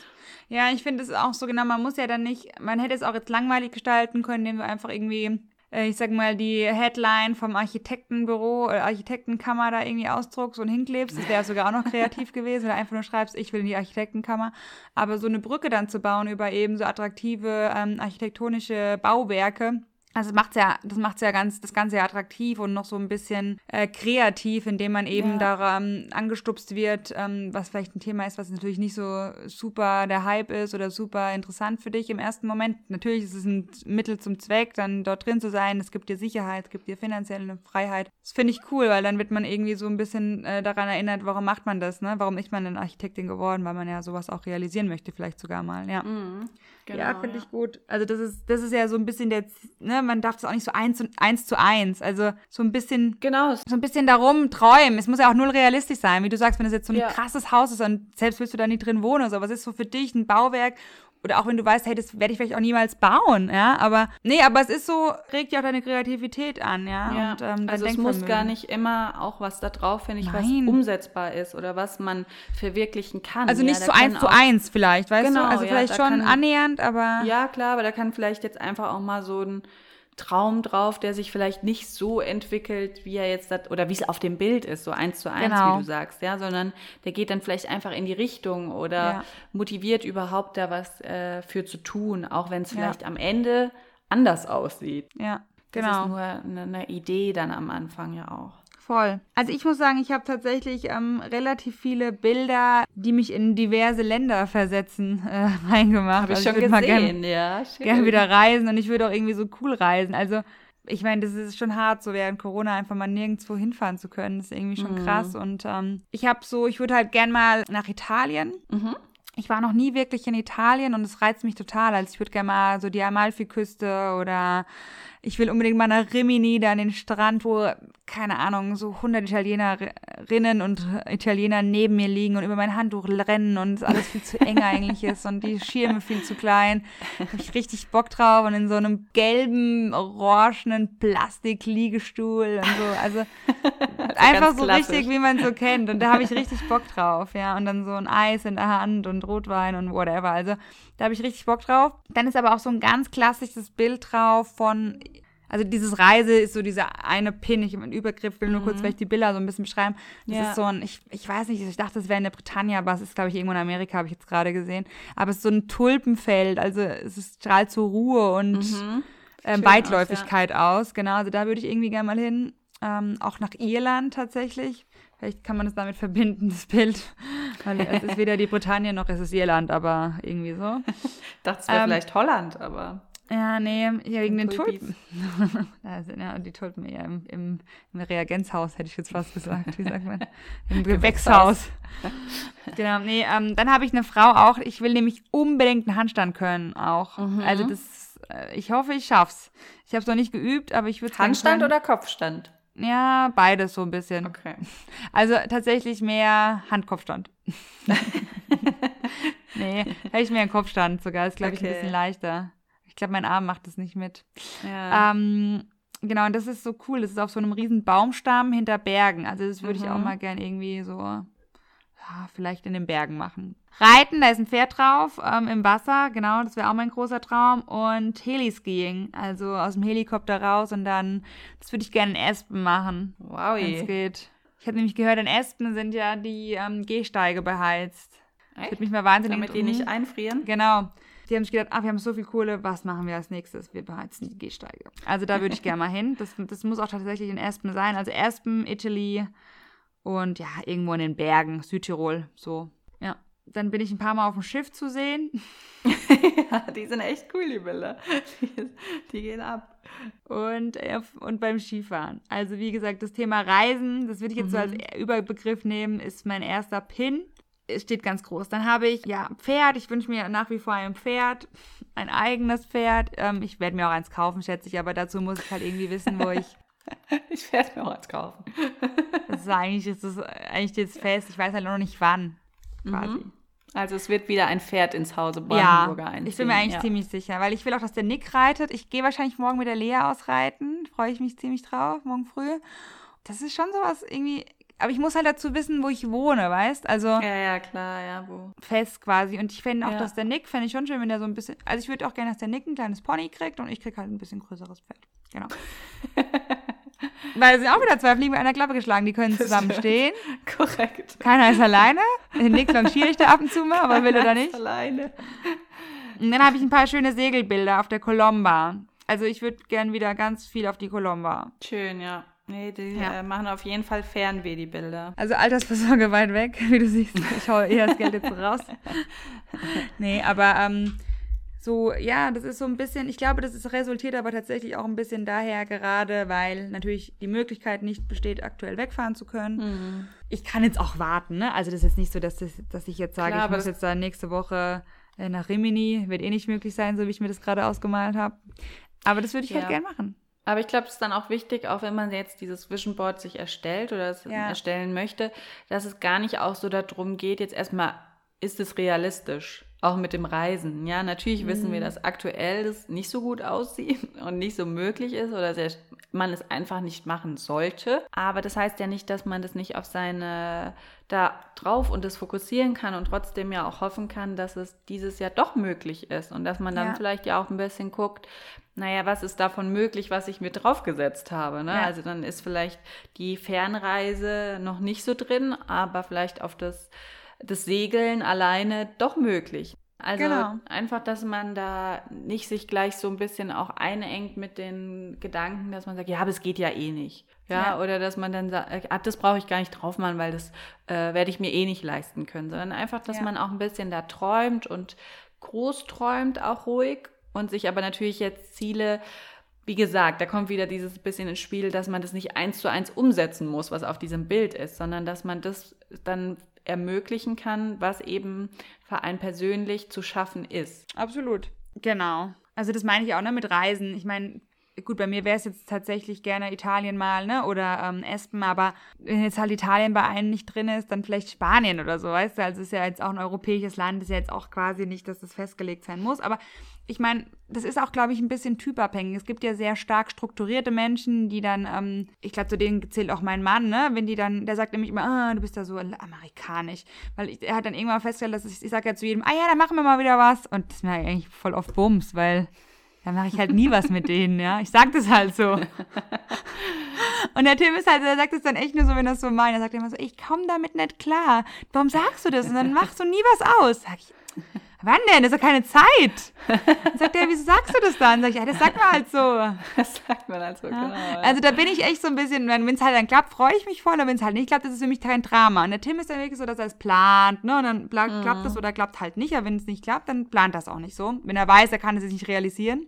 ja, ich finde es auch so genau, man muss ja dann nicht, man hätte es auch jetzt langweilig gestalten können, indem du einfach irgendwie, äh, ich sag mal, die Headline vom Architektenbüro oder Architektenkammer da irgendwie ausdruckst und hinklebst. Das wäre sogar auch noch kreativ gewesen, oder einfach nur schreibst, ich will in die Architektenkammer. Aber so eine Brücke dann zu bauen über eben so attraktive ähm, architektonische Bauwerke, also das macht's ja, das macht's ja ganz, das Ganze ja attraktiv und noch so ein bisschen äh, kreativ, indem man eben ja. daran angestupst wird, ähm, was vielleicht ein Thema ist, was natürlich nicht so super der Hype ist oder super interessant für dich im ersten Moment. Natürlich ist es ein Mittel zum Zweck, dann dort drin zu sein. Es gibt dir Sicherheit, es gibt dir finanzielle Freiheit. Das finde ich cool, weil dann wird man irgendwie so ein bisschen äh, daran erinnert, warum macht man das, ne? Warum ist man denn Architektin geworden, weil man ja sowas auch realisieren möchte, vielleicht sogar mal, ja. Mhm. Genau, ja, finde ja. ich gut. Also das ist, das ist ja so ein bisschen der, ne, man darf das auch nicht so eins, eins zu eins. Also so ein bisschen, genau. so ein bisschen darum träumen. Es muss ja auch null realistisch sein. Wie du sagst, wenn es jetzt so ein ja. krasses Haus ist und selbst willst du da nie drin wohnen, so, was ist so für dich ein Bauwerk, oder auch wenn du weißt, hey, das werde ich vielleicht auch niemals bauen, ja. Aber nee, aber es ist so, regt ja auch deine Kreativität an, ja. ja. Und, ähm, also es muss gar nicht immer auch was da drauf, finde ich, was umsetzbar ist oder was man verwirklichen kann. Also nicht ja, so eins zu eins vielleicht, weißt genau, du? Also vielleicht schon kann, annähernd, aber. Ja, klar, aber da kann vielleicht jetzt einfach auch mal so ein Traum drauf, der sich vielleicht nicht so entwickelt, wie er jetzt das, oder wie es auf dem Bild ist, so eins zu eins, genau. wie du sagst, ja, sondern der geht dann vielleicht einfach in die Richtung oder ja. motiviert überhaupt da was äh, für zu tun, auch wenn es vielleicht ja. am Ende anders aussieht. Ja, genau. Das ist nur eine, eine Idee dann am Anfang ja auch. Voll. Also ich muss sagen, ich habe tatsächlich ähm, relativ viele Bilder, die mich in diverse Länder versetzen, äh, reingemacht. Habe ich also schon ich gesehen, gern, ja. Gerne wieder reisen und ich würde auch irgendwie so cool reisen. Also ich meine, das ist schon hart, so während Corona einfach mal nirgendwo hinfahren zu können. Das ist irgendwie schon mhm. krass. Und ähm, ich habe so, ich würde halt gern mal nach Italien. Mhm. Ich war noch nie wirklich in Italien und es reizt mich total. Also ich würde gerne mal so die Amalfiküste oder ich will unbedingt mal nach Rimini, da an den Strand, wo, keine Ahnung, so 100 Italienerinnen und Italiener neben mir liegen und über mein Handtuch rennen und alles viel zu eng eigentlich ist und die Schirme viel zu klein. Da habe ich richtig Bock drauf und in so einem gelben, orangenen Plastikliegestuhl und so. Also einfach so klassisch. richtig, wie man so kennt. Und da habe ich richtig Bock drauf, ja. Und dann so ein Eis in der Hand und Rotwein und whatever. Also da habe ich richtig Bock drauf. Dann ist aber auch so ein ganz klassisches Bild drauf von, also dieses Reise ist so dieser eine Pin, ich habe einen Übergriff, will nur mhm. kurz vielleicht die Bilder so ein bisschen beschreiben. Das ja. ist so ein, ich, ich weiß nicht, ich dachte, das wäre in der Bretagne, aber es ist, glaube ich, irgendwo in Amerika, habe ich jetzt gerade gesehen. Aber es ist so ein Tulpenfeld, also es ist, strahlt zur Ruhe und mhm. ähm, Weitläufigkeit aus, ja. aus, Genau, also da würde ich irgendwie gerne mal hin. Ähm, auch nach Irland tatsächlich. Vielleicht kann man es damit verbinden, das Bild. Weil es ist weder die Bretagne noch es ist Irland, aber irgendwie so. ich dachte, es wäre ähm, vielleicht Holland, aber. Ja, nee, hier wegen den Tulpen. da sind ja die Tulpen eher im, im, im, Reagenzhaus, hätte ich jetzt fast gesagt. Wie sagt man? Im Gewächshaus. genau, nee, ähm, dann habe ich eine Frau auch, ich will nämlich unbedingt einen Handstand können auch. Mhm. Also das, äh, ich hoffe, ich schaff's. Ich habe es noch nicht geübt, aber ich würde Handstand oder Kopfstand? Ja, beides so ein bisschen. Okay. Also tatsächlich mehr Handkopfstand. nee, hätte ich mehr einen Kopfstand sogar. Ist, glaube okay. ich, ein bisschen leichter. Ich glaube, mein Arm macht das nicht mit. Ja. Ähm, genau, und das ist so cool. Das ist auf so einem riesen Baumstamm hinter Bergen. Also das würde ich auch Mhm. mal gern irgendwie so, ja, vielleicht in den Bergen machen. Reiten, da ist ein Pferd drauf, ähm, im Wasser, genau, das wäre auch mein großer Traum. Und Heliskiing, also aus dem Helikopter raus und dann, das würde ich gerne in Espen machen, wow. es geht. Ich habe nämlich gehört, in Espen sind ja die ähm, Gehsteige beheizt. Das würde mich mal wahnsinnig Damit die nicht einfrieren. Genau. Die haben sich gedacht, ach, wir haben so viel Kohle, was machen wir als nächstes? Wir beheizen die Gehsteige. Also da würde ich gerne mal hin. Das, das muss auch tatsächlich in Aspen sein. Also Aspen, Italy und ja, irgendwo in den Bergen, Südtirol, so. Ja. Dann bin ich ein paar Mal auf dem Schiff zu sehen. ja, die sind echt cool, die Bilder. Die, die gehen ab. Und, äh, und beim Skifahren. Also wie gesagt, das Thema Reisen, das würde ich jetzt so als Überbegriff nehmen, ist mein erster Pin. Es steht ganz groß. Dann habe ich, ja, Pferd. Ich wünsche mir nach wie vor ein Pferd, ein eigenes Pferd. Ähm, ich werde mir auch eins kaufen, schätze ich, aber dazu muss ich halt irgendwie wissen, wo ich. Ich werde mir auch eins kaufen. Das ist eigentlich, ist das eigentlich jetzt fest. Ich weiß halt noch nicht wann. Quasi. Also es wird wieder ein Pferd ins Hause Ja, Brandenburger einziehen. ich bin mir eigentlich ja. ziemlich sicher, weil ich will auch, dass der Nick reitet. Ich gehe wahrscheinlich morgen mit der Lea ausreiten. Freue ich mich ziemlich drauf, morgen früh. Das ist schon sowas irgendwie. Aber ich muss halt dazu wissen, wo ich wohne, weißt? Also Ja, ja, klar, ja, wo. fest quasi. Und ich fände auch, Ja. dass der Nick, fände ich schon schön, wenn der so ein bisschen. Also ich würde auch gerne, dass der Nick ein kleines Pony kriegt und ich krieg halt ein bisschen größeres Pferd. Genau. Weil es sind auch wieder zwei Fliegen mit einer Klappe geschlagen, die können zusammen stehen. Korrekt. Keiner ist alleine. Den Nick longiere ich da ab und zu mal, aber will er da nicht. Alleine. Und dann habe ich ein paar schöne Segelbilder auf der Colomba. Also ich würde gern wieder ganz viel auf die Colomba. Schön, ja. Nee, die Ja. äh, machen auf jeden Fall Fernweh, die Bilder. Also Altersvorsorge weit weg, wie du siehst. Ich hau eher das Geld jetzt raus. Nee, aber ähm, so, ja, das ist so ein bisschen, ich glaube, das ist, resultiert aber tatsächlich auch ein bisschen daher gerade, weil natürlich die Möglichkeit nicht besteht, aktuell wegfahren zu können. Mhm. Ich kann jetzt auch warten, ne? Also das ist jetzt nicht so, dass, das, dass ich jetzt sage, Klar, ich muss jetzt da nächste Woche äh, nach Rimini. Wird eh nicht möglich sein, so wie ich mir das gerade ausgemalt habe. Aber das würde ich halt Ja. gern machen. Aber ich glaube, es ist dann auch wichtig, auch wenn man jetzt dieses Vision Board sich erstellt oder es Ja. erstellen möchte, dass es gar nicht auch so darum geht, jetzt erstmal, ist es realistisch? Auch mit dem Reisen. Ja, natürlich wissen Mhm. wir, dass aktuell das nicht so gut aussieht und nicht so möglich ist oder sehr, man es einfach nicht machen sollte. Aber das heißt ja nicht, dass man das nicht auf seine da drauf und das fokussieren kann und trotzdem ja auch hoffen kann, dass es dieses Jahr doch möglich ist und dass man dann Ja. vielleicht ja auch ein bisschen guckt, naja, was ist davon möglich, was ich mir draufgesetzt habe. Ne? Ja. Also dann ist vielleicht die Fernreise noch nicht so drin, aber vielleicht auf das, das Segeln alleine doch möglich. Also Genau. einfach, dass man da nicht sich gleich so ein bisschen auch einengt mit den Gedanken, dass man sagt, ja, aber es geht ja eh nicht. Ja, Ja. oder dass man dann sagt, ah, das brauche ich gar nicht drauf machen, weil das äh, werde ich mir eh nicht leisten können, sondern einfach, dass Ja. man auch ein bisschen da träumt und groß träumt, auch ruhig und sich aber natürlich jetzt Ziele, wie gesagt, da kommt wieder dieses bisschen ins Spiel, dass man das nicht eins zu eins umsetzen muss, was auf diesem Bild ist, sondern dass man das dann ermöglichen kann, was eben für einen persönlich zu schaffen ist. Absolut. Genau. Also das meine ich auch, ne, mit Reisen. Ich meine, gut, bei mir wäre es jetzt tatsächlich gerne Italien mal, ne, oder ähm, Espen, aber wenn jetzt halt Italien bei einem nicht drin ist, dann vielleicht Spanien oder so, weißt du? Also ist ja jetzt auch ein europäisches Land, ist ja jetzt auch quasi nicht, dass das festgelegt sein muss, aber ich meine, das ist auch, glaube ich, ein bisschen typabhängig. Es gibt ja sehr stark strukturierte Menschen, die dann, ähm, ich glaube, zu denen zählt auch mein Mann, ne? Wenn die dann, der sagt nämlich immer, ah, du bist da so amerikanisch. Weil ich, er hat dann irgendwann festgestellt, dass ich, ich sage ja zu jedem, ah ja, dann machen wir mal wieder was. Und das ist mir eigentlich voll oft Bums, weil dann mache ich halt nie was mit denen, ja. Ich sag das halt so. Und der Tim ist halt, der sagt es dann echt nur so, wenn er es so meint. Er sagt immer so, ich komme damit nicht klar. Warum sagst du das? Und dann machst du nie was aus. Sag ich, wann denn? Das ist doch keine Zeit. Dann sagt er, wieso sagst du das dann? Sag ich, ja, das sagt man halt so. Das sagt man also, Ja. genau. ja. Also da bin ich echt so ein bisschen, wenn es halt dann klappt, freue ich mich voll, aber wenn es halt nicht klappt, ist es für mich kein Drama. Und der Tim ist dann wirklich so, dass er es plant, ne? Und dann Mhm. klappt es oder klappt halt nicht. Aber wenn es nicht klappt, dann plant das auch nicht so. Wenn er weiß, er kann es sich nicht realisieren.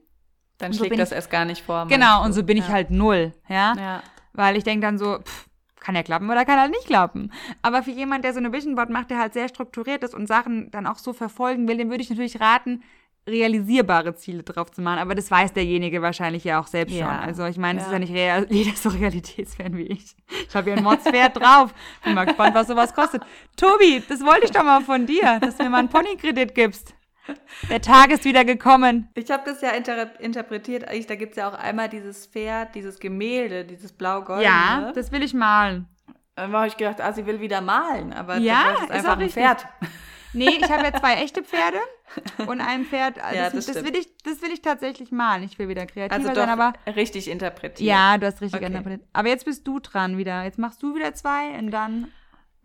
Dann so schlägt das ich- erst gar nicht vor. Genau, und so bin ich ja. halt null, ja. Ja. Weil ich denke dann so, pff, kann ja klappen oder kann halt nicht klappen. Aber für jemand, der so eine Vision Board macht, der halt sehr strukturiert ist und Sachen dann auch so verfolgen will, dem würde ich natürlich raten, realisierbare Ziele drauf zu machen. Aber das weiß derjenige wahrscheinlich ja auch selbst Ja. schon. Also ich meine, es Ja. ist ja nicht real, jeder so Realitätsfan wie ich. Ich habe ja ein Mods-Pferd drauf. Bin mal gespannt, was sowas kostet. Tobi, das wollte ich doch mal von dir, dass du mir mal einen Ponykredit gibst. Der Tag ist wieder gekommen. Ich habe das ja inter interpretiert. Da gibt es ja auch einmal dieses Pferd, dieses Gemälde, dieses blau-goldene. Ja, das will ich malen. Dann habe ich gedacht, ah, sie will wieder malen, aber ja, das ist einfach ein richtig. Pferd. Nee, ich habe ja zwei echte Pferde und ein Pferd. Also ja, das, das, das will ich, das will ich tatsächlich malen. Ich will wieder kreativer also sein, aber richtig interpretiert. Ja, du hast richtig okay. interpretiert. Aber jetzt bist du dran wieder. Jetzt machst du wieder zwei und dann.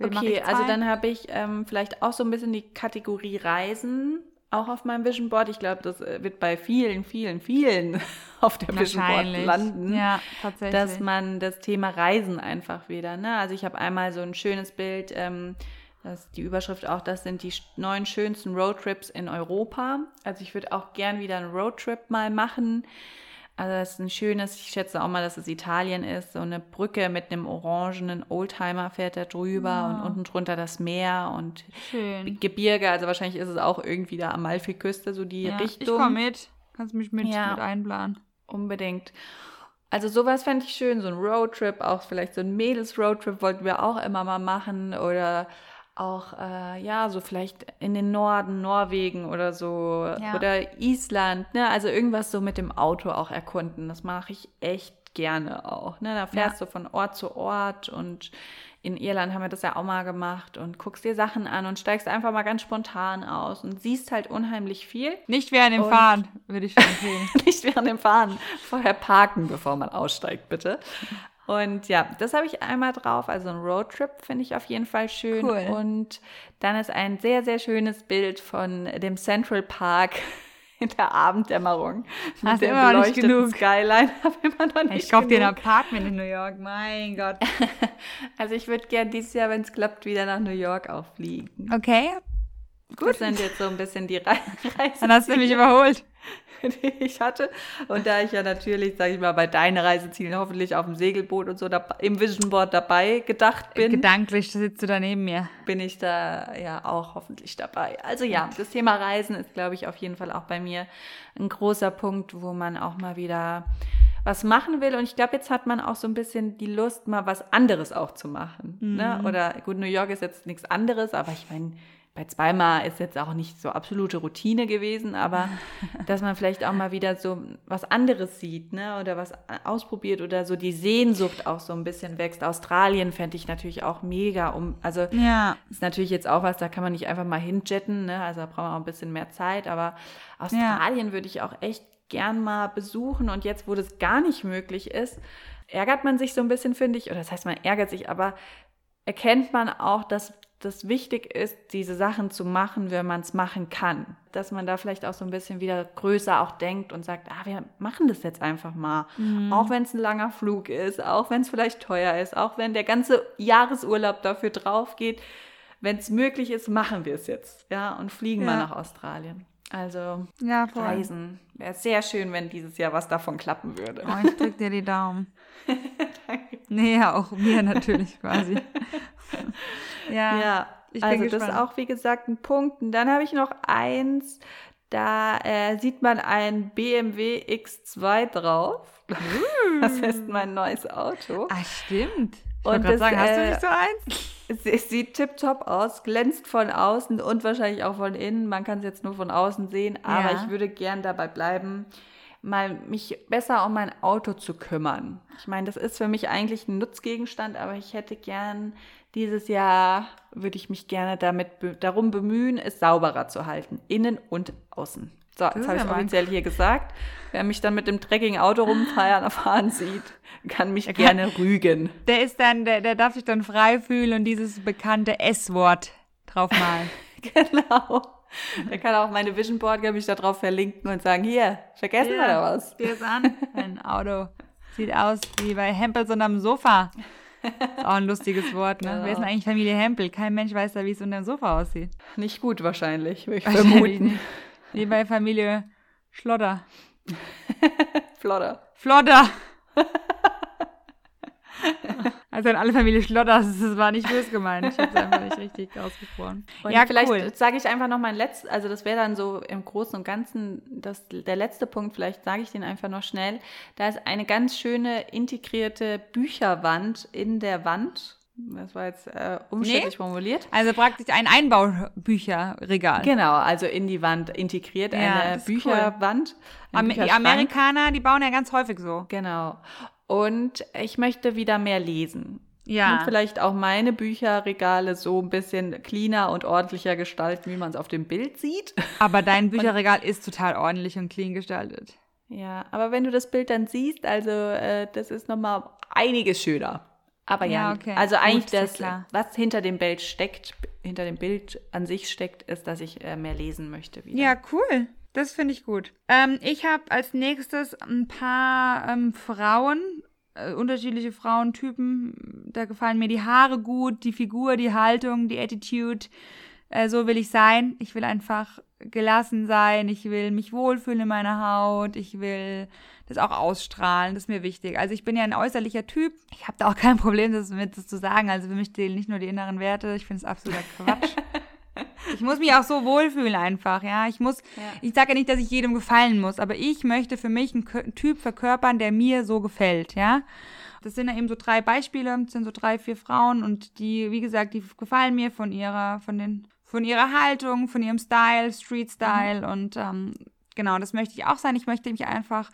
Okay, also dann habe ich ähm, vielleicht auch so ein bisschen die Kategorie Reisen auch auf meinem Vision Board. Ich glaube, das äh, wird bei vielen, vielen, vielen auf der Vision Board landen. Ja, tatsächlich. Dass man das Thema Reisen einfach wieder, ne? Also ich habe einmal so ein schönes Bild, ähm, das ist die Überschrift auch, das sind die neun schönsten Roadtrips in Europa. Also ich würde auch gern wieder einen Roadtrip mal machen. Also das ist ein schönes, ich schätze auch mal, dass es Italien ist, so eine Brücke mit einem orangenen Oldtimer fährt da drüber ja. und unten drunter das Meer und Schön. Gebirge. Also wahrscheinlich ist es auch irgendwie da Amalfiküste, so die ja, Richtung. Ich komme mit. Kannst mich mit, ja, mit einplanen. Unbedingt. Also sowas fände ich schön, so ein Roadtrip, auch vielleicht so ein Mädels-Roadtrip wollten wir auch immer mal machen oder auch, äh, ja, so vielleicht in den Norden, Norwegen oder so ja. oder Island, ne? Also irgendwas so mit dem Auto auch erkunden. Das mache ich echt gerne auch. Ne? Da fährst ja. du von Ort zu Ort und in Irland haben wir das ja auch mal gemacht und guckst dir Sachen an und steigst einfach mal ganz spontan aus und siehst halt unheimlich viel. Nicht während dem Fahren, würde ich empfehlen. nicht während dem Fahren. Vorher parken, bevor man aussteigt, bitte. Und ja, das habe ich einmal drauf. Also ein Roadtrip finde ich auf jeden Fall schön. Cool. Und dann ist ein sehr, sehr schönes Bild von dem Central Park in der Abenddämmerung. Hast du immer noch nicht genug. Skyline habe immer noch nicht Ich kaufe dir ein Apartment in New York, mein Gott. also ich würde gerne dieses Jahr, wenn es klappt, wieder nach New York auch fliegen. Okay. Gut. Das sind jetzt so ein bisschen die Reise. Dann hast du mich überholt. die ich hatte. Und da ich ja natürlich, sage ich mal, bei deinen Reisezielen hoffentlich auf dem Segelboot und so da, im Vision Board dabei gedacht bin. Gedanklich sitzt du da neben mir. Bin ich da ja auch hoffentlich dabei. Also ja, das Thema Reisen ist, glaube ich, auf jeden Fall auch bei mir ein großer Punkt, wo man auch mal wieder was machen will. Und ich glaube, jetzt hat man auch so ein bisschen die Lust, mal was anderes auch zu machen. Ne? Mhm. Ne? Oder gut, New York ist jetzt nichts anderes, aber ich meine, bei zweimal ist jetzt auch nicht so absolute Routine gewesen, aber dass man vielleicht auch mal wieder so was anderes sieht, ne, oder was ausprobiert oder so die Sehnsucht auch so ein bisschen wächst. Australien fände ich natürlich auch mega, um, also ja. ist natürlich jetzt auch was, da kann man nicht einfach mal hinjetten, ne, also da braucht man auch ein bisschen mehr Zeit, aber Australien ja. würde ich auch echt gern mal besuchen und jetzt, wo das gar nicht möglich ist, ärgert man sich so ein bisschen, finde ich, oder das heißt, man ärgert sich, aber erkennt man auch, dass das wichtig ist, diese Sachen zu machen, wenn man es machen kann. Dass man da vielleicht auch so ein bisschen wieder größer auch denkt und sagt, ah, wir machen das jetzt einfach mal. Mhm. Auch wenn es ein langer Flug ist, auch wenn es vielleicht teuer ist, auch wenn der ganze Jahresurlaub dafür drauf geht. Wenn es möglich ist, machen wir es jetzt. Ja, und fliegen ja. mal nach Australien. Also ja, Reisen. Wäre sehr schön, wenn dieses Jahr was davon klappen würde. Oh, ich drück dir die Daumen. Danke. Nee, auch mir natürlich quasi. ja, ja also das ist auch, wie gesagt, ein Punkt. Und dann habe ich noch eins, da äh, sieht man ein BMW X2 drauf. das ist mein neues Auto. Ah, stimmt. Ich und das, sagen, hast du nicht so eins? Es, es sieht tipptopp aus, glänzt von außen und wahrscheinlich auch von innen. Man kann es jetzt nur von außen sehen, aber ja. ich würde gern dabei bleiben, mal mich besser um mein Auto zu kümmern. Ich meine, das ist für mich eigentlich ein Nutzgegenstand, aber ich hätte gern dieses Jahr würde ich mich gerne damit darum bemühen, es sauberer zu halten, innen und außen. So, jetzt habe ich offiziell hier gesagt. Wer mich dann mit dem dreckigen Auto rumfeiern erfahren sieht, kann mich gerne rügen. Der ist dann, der, der darf sich dann frei fühlen und dieses bekannte S-Wort draufmalen. genau. Der kann auch meine Vision Board, glaube ich, da drauf verlinken und sagen, hier, vergessen wir da was. Dir ist an, dein Auto sieht aus wie bei Hempels unterm Sofa. Ist auch ein lustiges Wort, ne? Ja. Wer ist denn eigentlich Familie Hempel? Kein Mensch weiß da, wie es unter dem Sofa aussieht. Nicht gut wahrscheinlich, würde ich vermuten. Nicht. Wie bei Familie Schlodder. Flodder. Flodder. Also an alle Familie Schlotters, das war nicht böse gemeint. Ich habe es einfach nicht richtig ausgesprochen. Und ja, vielleicht cool. sage ich einfach noch mein letztes, also das wäre dann so im Großen und Ganzen das, der letzte Punkt, vielleicht sage ich den einfach noch schnell. Da ist eine ganz schöne integrierte Bücherwand in der Wand Das war jetzt äh, umständlich nee. formuliert. Also praktisch ein Einbaubücherregal. Genau, also in die Wand integriert, ja, eine Bücherwand. Cool. Am die Amerikaner, die bauen ja ganz häufig so. Genau. Und ich möchte wieder mehr lesen. Ja. Und vielleicht auch meine Bücherregale so ein bisschen cleaner und ordentlicher gestalten, wie man es auf dem Bild sieht. Aber dein Bücherregal ist total ordentlich und clean gestaltet. Ja, aber wenn du das Bild dann siehst, also äh, das ist nochmal einiges schöner. Aber ja, ja okay. also eigentlich Gut, das, was hinter dem Bild steckt, hinter dem Bild an sich steckt, ist, dass ich äh, mehr lesen möchte. Wieder. Ja, cool. Das finde ich gut. Ähm, ich habe als nächstes ein paar ähm, Frauen, äh, unterschiedliche Frauentypen. Da gefallen mir die Haare gut, die Figur, die Haltung, die Attitude. Äh, so will ich sein. Ich will einfach gelassen sein. Ich will mich wohlfühlen in meiner Haut. Ich will das auch ausstrahlen. Das ist mir wichtig. Also ich bin ja ein äußerlicher Typ. Ich habe da auch kein Problem, das mit das zu sagen. Also für mich zählen nicht nur die inneren Werte. Ich finde es absoluter Quatsch. Ich muss mich auch so wohlfühlen einfach, ja. Ich muss, ja. ich sage ja nicht, dass ich jedem gefallen muss, aber ich möchte für mich einen Typ verkörpern, der mir so gefällt, ja. Das sind ja eben so drei Beispiele, das sind so drei, vier Frauen und die, wie gesagt, die gefallen mir von ihrer, von den, von ihrer Haltung, von ihrem Style, Street Style mhm. und ähm, genau, das möchte ich auch sein. Ich möchte mich einfach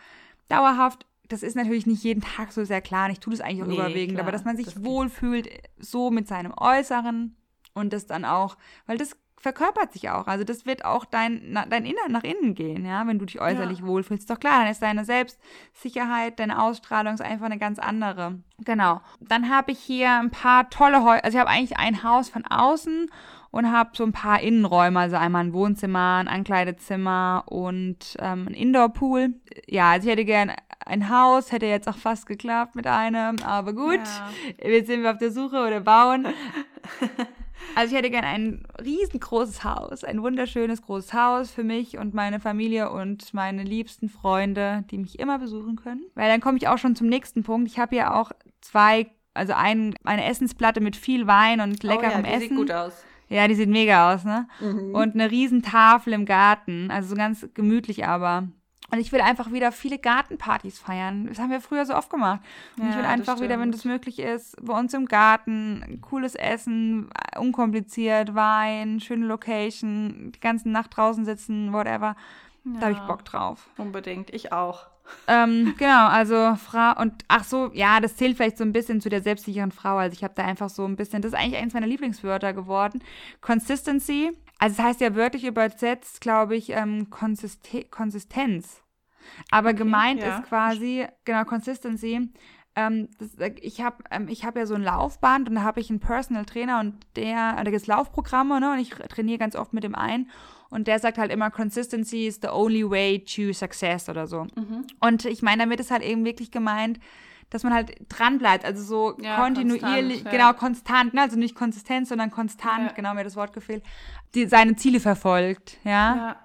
dauerhaft das ist natürlich nicht jeden Tag so sehr klar. Und ich tue das eigentlich auch nee, überwiegend, klar, aber dass man sich das wohlfühlt, so mit seinem Äußeren und das dann auch, weil das verkörpert sich auch. Also das wird auch dein, dein Innern nach innen gehen, ja, wenn du dich äußerlich ja. wohlfühlst. Doch klar, dann ist deine Selbstsicherheit, deine Ausstrahlung ist einfach eine ganz andere. Genau. Dann habe ich hier ein paar tolle Häuser, also ich habe eigentlich ein Haus von außen und habe so ein paar Innenräume, also einmal ein Wohnzimmer, ein Ankleidezimmer und ähm, ein Indoor-Pool. Ja, also ich hätte gern ein Haus, hätte jetzt auch fast geklappt mit einem, aber gut, ja. jetzt sind wir auf der Suche oder bauen. Also ich hätte gern ein riesengroßes Haus, ein wunderschönes großes Haus für mich und meine Familie und meine liebsten Freunde, die mich immer besuchen können. Weil dann komme ich auch schon zum nächsten Punkt. Ich habe ja auch zwei, also ein, eine Essensplatte mit viel Wein und leckerem oh ja, die Essen. Sieht gut aus. Ja, die sieht mega aus, ne? Mhm. Und eine riesen Tafel im Garten, also so ganz gemütlich aber. Und ich will einfach wieder viele Gartenpartys feiern. Das haben wir früher so oft gemacht. Und ja, ich will einfach wieder, wenn das möglich ist, bei uns im Garten, cooles Essen, unkompliziert, Wein, schöne Location, die ganze Nacht draußen sitzen, whatever. Ja, da habe ich Bock drauf. Unbedingt, ich auch. Ähm, genau, also Frau und ach so, ja, das zählt vielleicht so ein bisschen zu der selbstsicheren Frau. Also ich habe da einfach so ein bisschen, das ist eigentlich eines meiner Lieblingswörter geworden. Consistency also es heißt ja wörtlich übersetzt, glaube ich, ähm, Konsist Konsistenz. Aber okay, gemeint ja. ist quasi, genau, Consistency. Ähm, das, äh, ich habe ähm, hab ja so ein Laufband und da habe ich einen Personal Trainer und der, da gibt es Laufprogramme, ne? Und ich trainiere ganz oft mit dem ein. Und der sagt halt immer, Consistency is the only way to success oder so. Mhm. Und ich meine, damit ist halt eben wirklich gemeint, dass man halt dran bleibt, also so ja, kontinuierlich, konstant, genau, konstant, ne? also nicht Konsistenz, sondern konstant, genau, mir das Wort gefehlt, die seine Ziele verfolgt, ja? ja.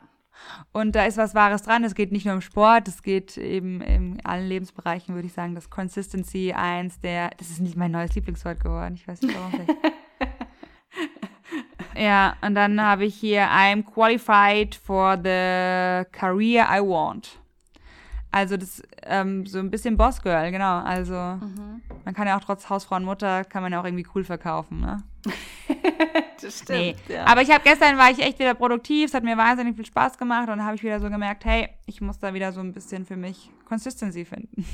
Und da ist was Wahres dran. Es geht nicht nur im Sport, es geht eben in allen Lebensbereichen, würde ich sagen, dass Consistency eins der, das ist nicht mein neues Lieblingswort geworden, ich weiß nicht warum. ja, und dann habe ich hier, I'm qualified for the career I want. Also das ähm, so ein bisschen Bossgirl, genau. Also mhm. man kann ja auch trotz Hausfrau und Mutter kann man ja auch irgendwie cool verkaufen, ne? das stimmt. Nee. Ja. Aber ich habe gestern war ich echt wieder produktiv, es hat mir wahnsinnig viel Spaß gemacht und dann habe ich wieder so gemerkt, hey, ich muss da wieder so ein bisschen für mich Consistency finden.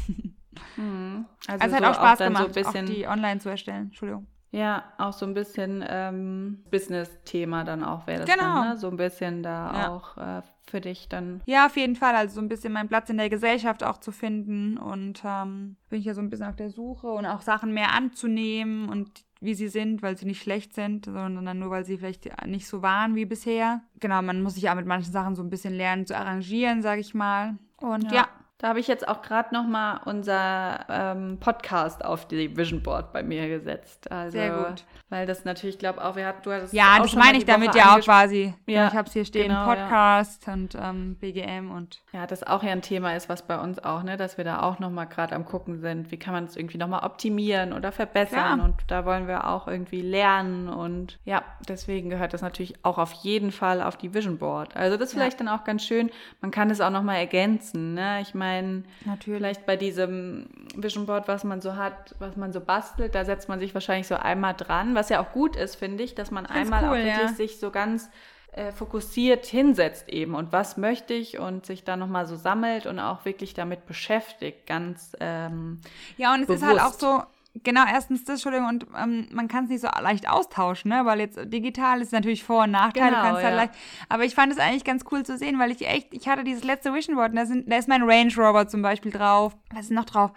Mhm. Also, also es hat so auch Spaß auch gemacht, so auch die online zu erstellen. Entschuldigung. Ja, auch so ein bisschen ähm, Business-Thema dann auch wäre das genau. dann, ne? So ein bisschen da ja. auch äh, für dich dann. Ja, auf jeden Fall. Also so ein bisschen meinen Platz in der Gesellschaft auch zu finden. Und ähm, bin ich ja so ein bisschen auf der Suche und auch Sachen mehr anzunehmen und wie sie sind, weil sie nicht schlecht sind, sondern nur, weil sie vielleicht nicht so waren wie bisher. Genau, man muss sich ja mit manchen Sachen so ein bisschen lernen zu arrangieren, sag ich mal. Und ja, ja da habe ich jetzt auch gerade noch mal unser ähm, Podcast auf die Vision Board bei mir gesetzt. Also, Sehr gut. Weil das natürlich, ich glaube auch, wir hatten, du hattest Ja, das meine ich damit ja auch quasi. Ja, ich habe es hier stehen, genau, Podcast ja. und ähm, BGM und. Ja, das auch ja ein Thema ist, was bei uns auch, ne, dass wir da auch noch mal gerade am gucken sind, wie kann man es irgendwie noch mal optimieren oder verbessern. Ja. Und da wollen wir auch irgendwie lernen. Und ja, deswegen gehört das natürlich auch auf jeden Fall auf die Vision Board. Also das ist vielleicht dann auch ganz schön. Man kann es auch noch mal ergänzen. Ne? Ich meine, meine, vielleicht bei diesem Vision Board, was man so hat, was man so bastelt, da setzt man sich wahrscheinlich so einmal dran, was ja auch gut ist, finde ich, dass man einmal cool, auch wirklich ja. sich so ganz äh, fokussiert hinsetzt eben und was möchte ich und sich dann nochmal so sammelt und auch wirklich damit beschäftigt, ganz ähm, Ja, und es bewusst. ist halt auch so, Genau, erstens das, Entschuldigung, und ähm, man kann es nicht so leicht austauschen, ne? weil jetzt digital ist natürlich Vor- und Nachteil. Genau, halt ja. halt leicht, aber ich fand es eigentlich ganz cool zu sehen, weil ich echt, ich hatte dieses letzte Vision Board, da, sind, da ist mein Range Rover zum Beispiel drauf. Was ist noch drauf?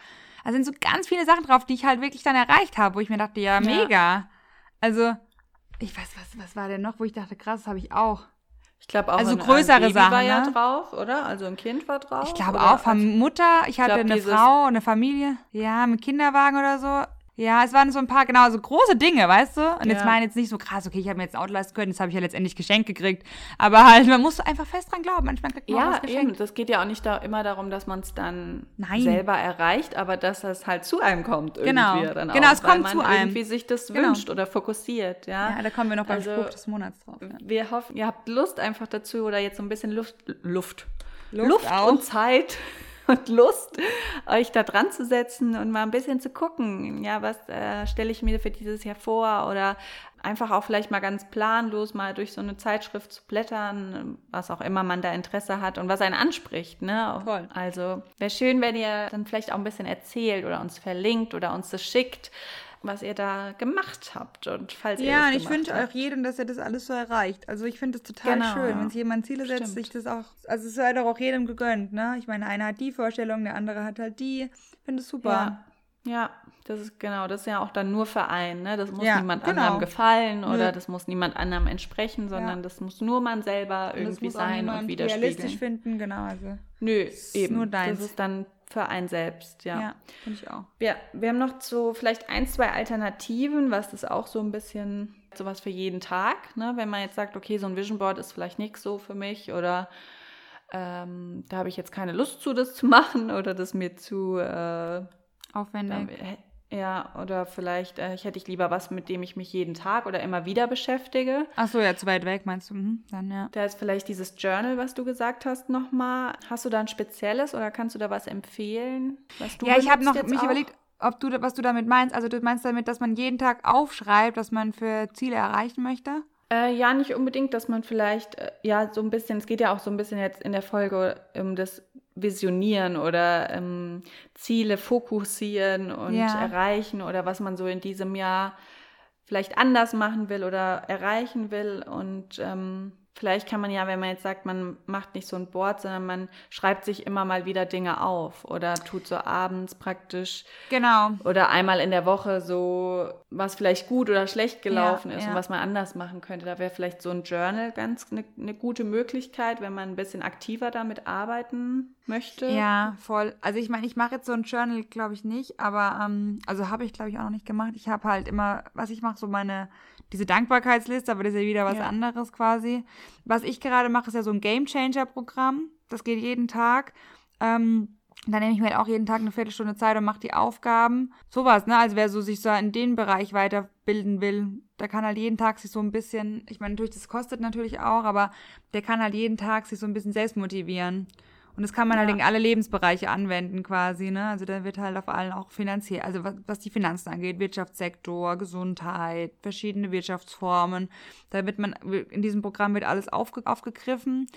Da sind so ganz viele Sachen drauf, die ich halt wirklich dann erreicht habe, wo ich mir dachte, ja, mega. Ja. Also, ich weiß, was, was war denn noch, wo ich dachte, krass, das habe ich auch. Ich glaube auch also größere Baby Sachen, war ja ne? drauf, oder? Also ein Kind war drauf. Ich glaube auch von Mutter. Ich hatte ich glaub, eine Frau, eine Familie, ja, mit Kinderwagen oder so. Ja, es waren so ein paar, genau, so große Dinge, weißt du? Und ja. jetzt meine jetzt nicht so krass, okay, ich habe mir jetzt ein Auto leisten können, das habe ich ja letztendlich geschenkt gekriegt. Aber halt, man muss einfach fest dran glauben. Manchmal kriegt man ja, was geschenkt. Eben. Das geht ja auch nicht da, immer darum, dass man es dann Nein. selber erreicht, aber dass es halt zu einem kommt irgendwie. Genau, dann genau auch, es kommt zu einem. irgendwie sich das genau. wünscht oder fokussiert, ja. Ja, da kommen wir noch beim also, Spruch des Monats drauf. Ja. Wir hoffen, ihr habt Lust einfach dazu oder jetzt so ein bisschen Luft, Luft, Luft, Luft und Zeit und Lust, euch da dran zu setzen und mal ein bisschen zu gucken, ja, was äh, stelle ich mir für dieses Jahr vor oder einfach auch vielleicht mal ganz planlos mal durch so eine Zeitschrift zu blättern, was auch immer man da Interesse hat und was einen anspricht. Ne? Voll. Also wäre schön, wenn ihr dann vielleicht auch ein bisschen erzählt oder uns verlinkt oder uns das schickt was ihr da gemacht habt und falls ja, ihr Ja, und ich wünsche auch jedem, dass er das alles so erreicht. Also ich finde es total genau, schön, wenn sich jemand Ziele setzt, Stimmt. sich das auch, also es sei doch auch jedem gegönnt, ne? Ich meine, einer hat die Vorstellung, der andere hat halt die. Ich finde es super. Ja. Ja, das ist genau, das ist ja auch dann nur Verein, ne? Das muss ja, niemand genau. anderem gefallen oder Nö. das muss niemand anderem entsprechen, sondern ja. das muss nur man selber irgendwie sein und widerspiegeln. realistisch finden, genau. Also Nö, eben. Nur deins. Das ist dann für einen selbst, ja. Ja, finde ich auch. Ja, wir haben noch so vielleicht ein, zwei Alternativen, was das auch so ein bisschen sowas für jeden Tag, ne? Wenn man jetzt sagt, okay, so ein Vision Board ist vielleicht nichts so für mich oder ähm, da habe ich jetzt keine Lust zu, das zu machen oder das mir zu äh, aufwendig. Ja, oder vielleicht äh, hätte ich lieber was, mit dem ich mich jeden Tag oder immer wieder beschäftige. Ach so, ja, zu weit weg meinst du? Mhm, dann ja. Da ist vielleicht dieses Journal, was du gesagt hast, nochmal. Hast du da ein spezielles oder kannst du da was empfehlen? Was du ja, ich habe noch mich auch? überlegt, ob du, was du damit meinst. Also du meinst damit, dass man jeden Tag aufschreibt, was man für Ziele erreichen möchte? Äh, ja, nicht unbedingt, dass man vielleicht, äh, ja, so ein bisschen, es geht ja auch so ein bisschen jetzt in der Folge um das visionieren oder ähm, Ziele fokussieren und ja. erreichen oder was man so in diesem Jahr vielleicht anders machen will oder erreichen will. Und ähm, Vielleicht kann man ja, wenn man jetzt sagt, man macht nicht so ein Board, sondern man schreibt sich immer mal wieder Dinge auf oder tut so abends praktisch. Genau. Oder einmal in der Woche so, was vielleicht gut oder schlecht gelaufen ja, ist ja. und was man anders machen könnte. Da wäre vielleicht so ein Journal ganz eine ne gute Möglichkeit, wenn man ein bisschen aktiver damit arbeiten möchte. Ja, voll. Also ich meine, ich mache jetzt so ein Journal, glaube ich nicht, aber ähm, also habe ich, glaube ich, auch noch nicht gemacht. Ich habe halt immer, was ich mache, so meine diese Dankbarkeitsliste, aber das ist ja wieder was ja. anderes quasi. Was ich gerade mache, ist ja so ein Game Changer Programm. Das geht jeden Tag. Ähm, da nehme ich mir halt auch jeden Tag eine Viertelstunde Zeit und mache die Aufgaben. Sowas, ne? Also wer so sich so in den Bereich weiterbilden will, der kann halt jeden Tag sich so ein bisschen, ich meine, natürlich, das kostet natürlich auch, aber der kann halt jeden Tag sich so ein bisschen selbst motivieren. Und das kann man halt ja. halt in alle Lebensbereiche anwenden quasi, ne? Also da wird halt auf allen auch finanziell, also was, was die Finanzen angeht, Wirtschaftssektor, Gesundheit, verschiedene Wirtschaftsformen. Da wird man, in diesem Programm wird alles aufge, aufgegriffen